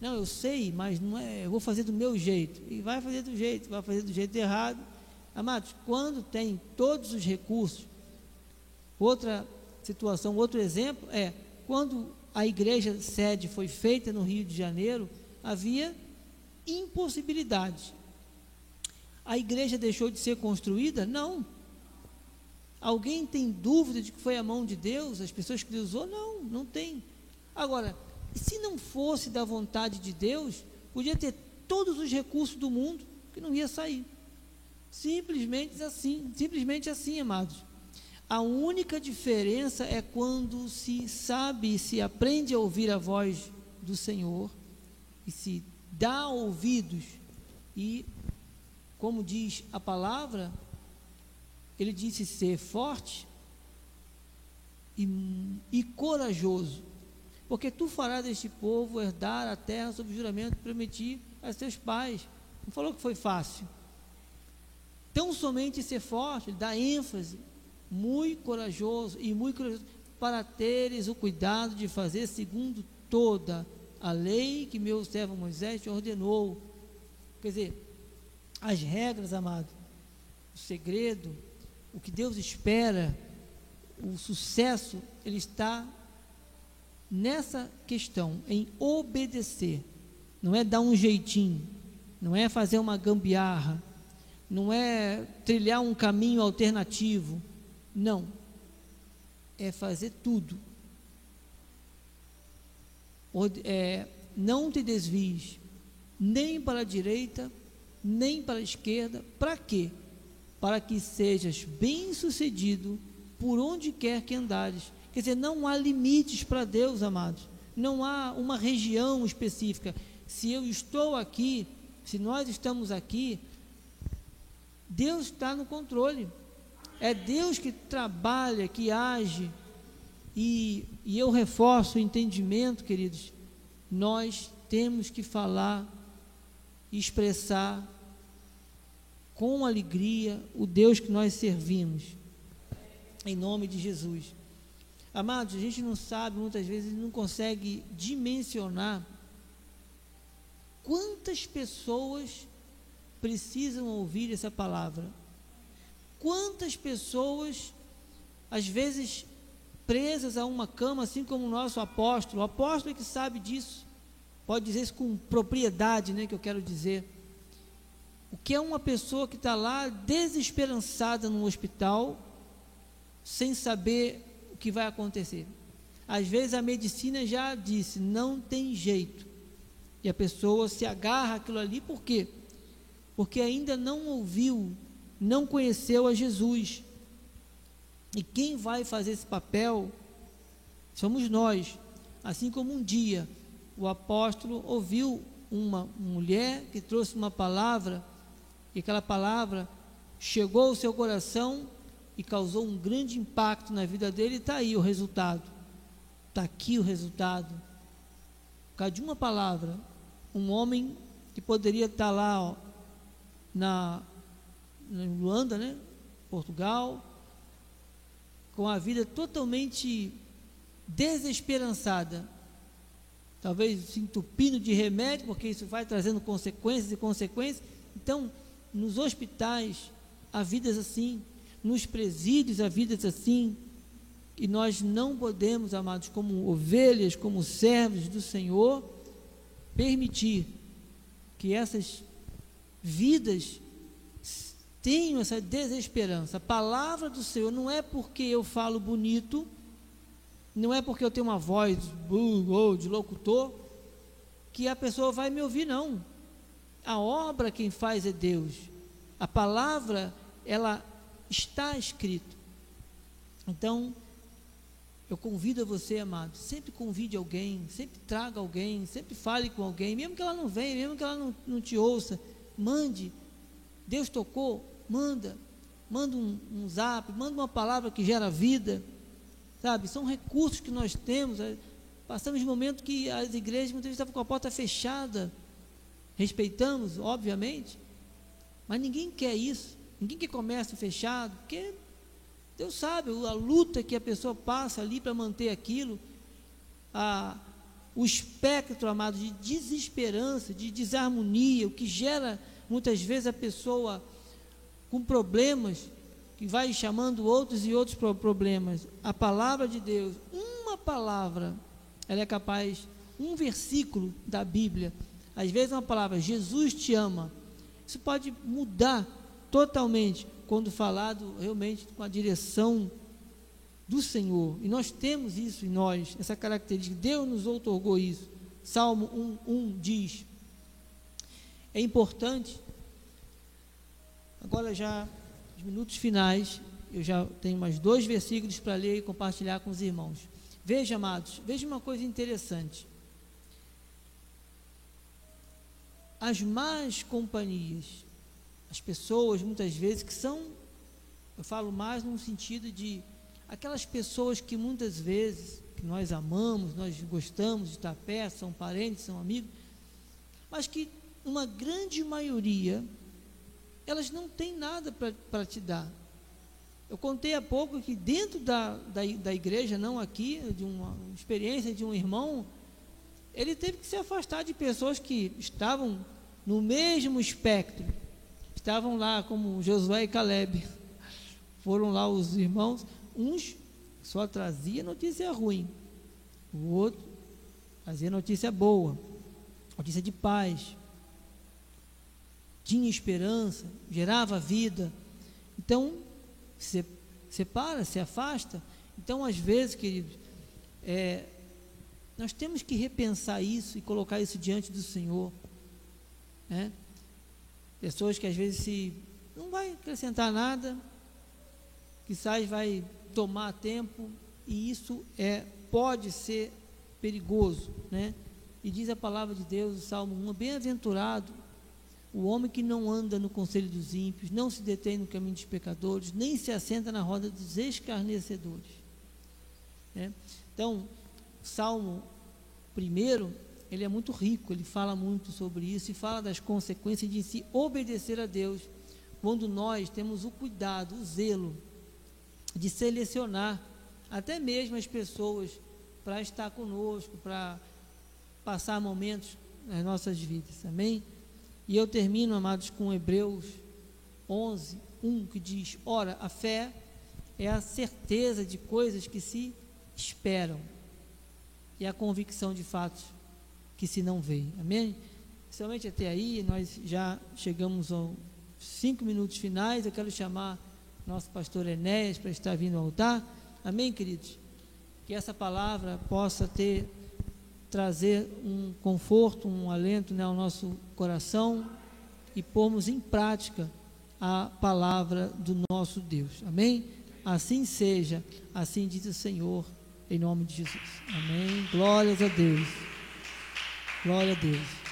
Não, eu sei, mas não é, eu vou fazer do meu jeito. E vai fazer do jeito, vai fazer do jeito errado. Amados, quando tem todos os recursos, outra situação, outro exemplo é quando a igreja sede foi feita no Rio de Janeiro, havia impossibilidades. A igreja deixou de ser construída? Não. Alguém tem dúvida de que foi a mão de Deus, as pessoas que Deus usou? Não, não tem. Agora, se não fosse da vontade de Deus, podia ter todos os recursos do mundo que não ia sair. Simplesmente assim, simplesmente assim, amados. A única diferença é quando se sabe, se aprende a ouvir a voz do Senhor e se dá ouvidos e, como diz a palavra, ele disse ser forte e, e corajoso, porque tu farás deste povo herdar a terra sob juramento que prometi a seus pais. Não falou que foi fácil. Tão somente ser forte, ele dá ênfase, muito corajoso e muito corajoso, para teres o cuidado de fazer segundo toda a lei que meu servo Moisés te ordenou. Quer dizer, as regras, amado, o segredo o que Deus espera, o sucesso, ele está nessa questão, em obedecer. Não é dar um jeitinho, não é fazer uma gambiarra, não é trilhar um caminho alternativo. Não. É fazer tudo. É, não te desvies, nem para a direita, nem para a esquerda. Para quê? Para que sejas bem-sucedido por onde quer que andares. Quer dizer, não há limites para Deus, amados. Não há uma região específica. Se eu estou aqui, se nós estamos aqui, Deus está no controle. É Deus que trabalha, que age. E, e eu reforço o entendimento, queridos. Nós temos que falar, expressar com alegria o Deus que nós servimos. Em nome de Jesus. Amados, a gente não sabe, muitas vezes não consegue dimensionar quantas pessoas precisam ouvir essa palavra. Quantas pessoas, às vezes, presas a uma cama, assim como o nosso apóstolo. O apóstolo é que sabe disso. Pode dizer isso com propriedade, né, que eu quero dizer o que é uma pessoa que está lá desesperançada no hospital, sem saber o que vai acontecer. Às vezes a medicina já disse, não tem jeito. E a pessoa se agarra aquilo ali, por quê? Porque ainda não ouviu, não conheceu a Jesus. E quem vai fazer esse papel somos nós. Assim como um dia o apóstolo ouviu uma mulher que trouxe uma palavra e aquela palavra chegou ao seu coração e causou um grande impacto na vida dele, está aí o resultado. Está aqui o resultado. Por causa de uma palavra, um homem que poderia estar tá lá ó, na, na Luanda, né? Portugal, com a vida totalmente desesperançada, talvez se entupindo de remédio, porque isso vai trazendo consequências e consequências. Então, nos hospitais há vidas assim, nos presídios há vidas assim, que nós não podemos, amados, como ovelhas, como servos do Senhor, permitir que essas vidas tenham essa desesperança. A palavra do Senhor não é porque eu falo bonito, não é porque eu tenho uma voz de locutor, que a pessoa vai me ouvir, não. A obra quem faz é Deus. A palavra, ela está escrita. Então, eu convido a você, amado, sempre convide alguém, sempre traga alguém, sempre fale com alguém, mesmo que ela não venha, mesmo que ela não, não te ouça, mande. Deus tocou, manda. Manda um, um zap, manda uma palavra que gera vida. Sabe? São recursos que nós temos. Passamos momentos que as igrejas muitas vezes estavam com a porta fechada. Respeitamos, obviamente, mas ninguém quer isso. Ninguém quer comércio fechado, porque Deus sabe a luta que a pessoa passa ali para manter aquilo, a, o espectro, amado, de desesperança, de desarmonia, o que gera muitas vezes a pessoa com problemas, que vai chamando outros e outros problemas. A palavra de Deus, uma palavra, ela é capaz, um versículo da Bíblia, às vezes uma palavra, Jesus te ama, isso pode mudar totalmente quando falado realmente com a direção do Senhor. E nós temos isso em nós, essa característica. Deus nos outorgou isso. Salmo 1, 1 diz: É importante, agora já, nos minutos finais, eu já tenho mais dois versículos para ler e compartilhar com os irmãos. Veja, amados, veja uma coisa interessante. As más companhias as pessoas muitas vezes que são, eu falo mais no sentido de aquelas pessoas que muitas vezes que nós amamos, nós gostamos de estar perto, são parentes, são amigos, mas que uma grande maioria elas não têm nada para te dar. Eu contei há pouco que dentro da, da, da igreja, não aqui, de uma experiência de um irmão, ele teve que se afastar de pessoas que estavam no mesmo espectro estavam lá como Josué e Caleb. Foram lá os irmãos, uns só trazia notícia ruim, o outro trazia notícia boa, notícia de paz, tinha esperança, gerava vida. Então, se separa, se afasta. Então, às vezes, queridos, é, nós temos que repensar isso e colocar isso diante do Senhor. Né? Pessoas que às vezes se não vai acrescentar nada, quizás vai tomar tempo e isso é pode ser perigoso, né? E diz a palavra de Deus, o Salmo 1, bem-aventurado o homem que não anda no conselho dos ímpios, não se detém no caminho dos pecadores, nem se assenta na roda dos escarnecedores. Né? Então, Salmo 1 ele é muito rico, ele fala muito sobre isso e fala das consequências de se obedecer a Deus quando nós temos o cuidado, o zelo de selecionar até mesmo as pessoas para estar conosco, para passar momentos nas nossas vidas. Amém? E eu termino, amados, com Hebreus 11, 1, que diz: Ora, a fé é a certeza de coisas que se esperam e a convicção de fatos que se não vê. Amém? Somente até aí, nós já chegamos aos cinco minutos finais. Eu quero chamar nosso pastor Enéas para estar vindo ao altar. Amém, queridos? Que essa palavra possa ter, trazer um conforto, um alento né, ao nosso coração e pormos em prática a palavra do nosso Deus. Amém? Assim seja, assim diz o Senhor, em nome de Jesus. Amém. Glórias a Deus. Glória a Deus.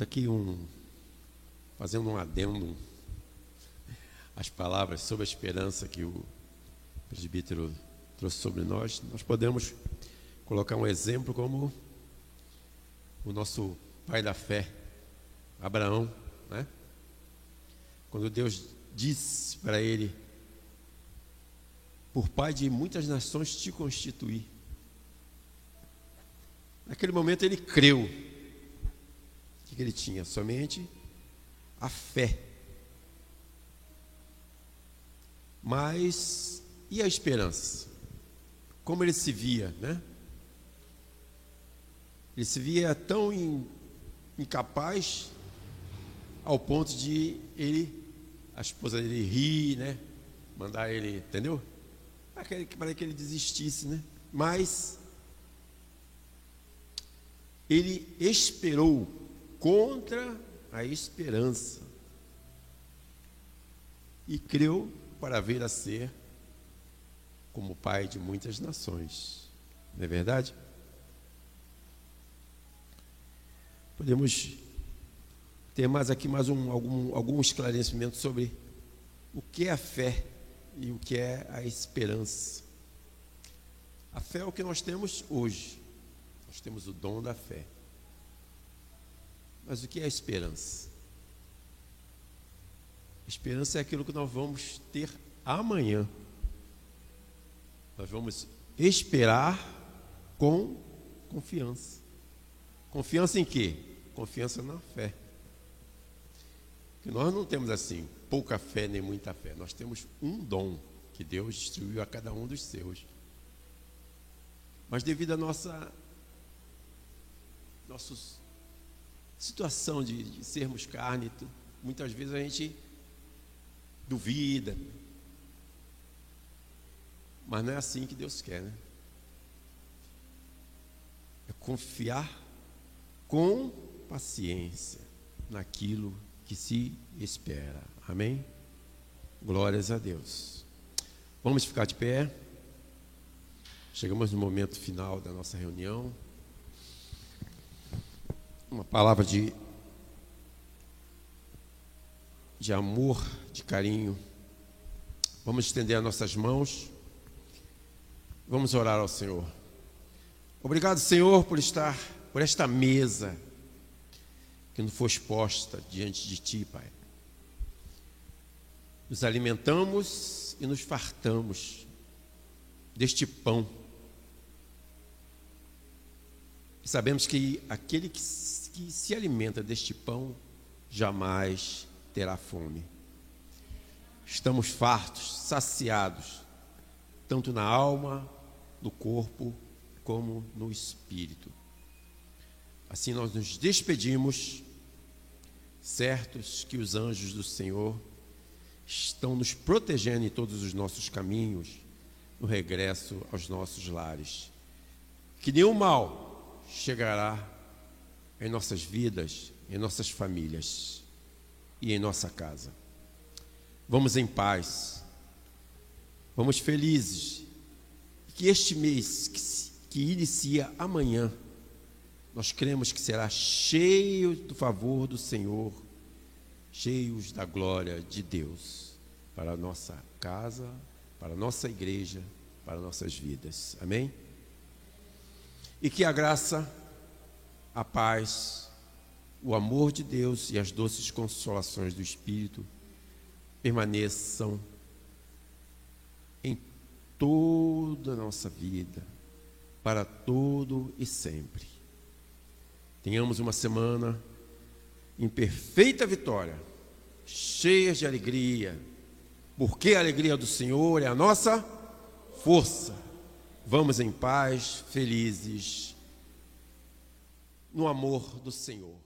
Aqui um, fazendo um adendo as palavras sobre a esperança que o presbítero trouxe sobre nós, nós podemos colocar um exemplo como o nosso pai da fé, Abraão, né? Quando Deus disse para ele: Por pai de muitas nações te constituí. Naquele momento ele creu. O que ele tinha? Somente a fé. Mas e a esperança? Como ele se via, né? Ele se via tão incapaz ao ponto de ele, a esposa dele rir, né? Mandar ele, entendeu? Para que ele desistisse, né? Mas ele esperou contra a esperança e creu para vir a ser como pai de muitas nações. Não é verdade? Podemos ter mais aqui mais um, algum, algum esclarecimento sobre o que é a fé e o que é a esperança. A fé é o que nós temos hoje. Nós temos o dom da fé. Mas o que é a esperança? A esperança é aquilo que nós vamos ter amanhã. Nós vamos esperar com confiança. Confiança em quê? Confiança na fé. Que nós não temos assim pouca fé nem muita fé. Nós temos um dom que Deus distribuiu a cada um dos seus. Mas devido à nossa nossa situação de, de sermos carne, muitas vezes a gente duvida. Mas não é assim que Deus quer, né? É confiar com paciência naquilo que se espera. Amém? Glórias a Deus. Vamos ficar de pé. Chegamos no momento final da nossa reunião. Uma palavra de de amor, de carinho. Vamos estender as nossas mãos. Vamos orar ao Senhor. Obrigado, Senhor, por estar por esta mesa que nos foi exposta diante de Ti, Pai. Nos alimentamos e nos fartamos deste pão. Sabemos que aquele que, que se alimenta deste pão jamais terá fome. Estamos fartos, saciados, tanto na alma, no corpo, como no espírito. Assim nós nos despedimos, certos que os anjos do Senhor estão nos protegendo em todos os nossos caminhos, no regresso aos nossos lares. Que nenhum mal chegará em nossas vidas, em nossas famílias e em nossa casa. Vamos em paz. Vamos felizes. Que este mês que, que inicia amanhã, nós cremos que será cheio do favor do Senhor, cheios da glória de Deus para a nossa casa, para a nossa igreja, para nossas vidas. Amém? E que a graça, a paz, o amor de Deus e as doces consolações do Espírito permaneçam em toda a nossa vida, para todo e sempre. Tenhamos uma semana em perfeita vitória, cheia de alegria, porque a alegria do Senhor é a nossa força. Vamos em paz, felizes, no amor do Senhor.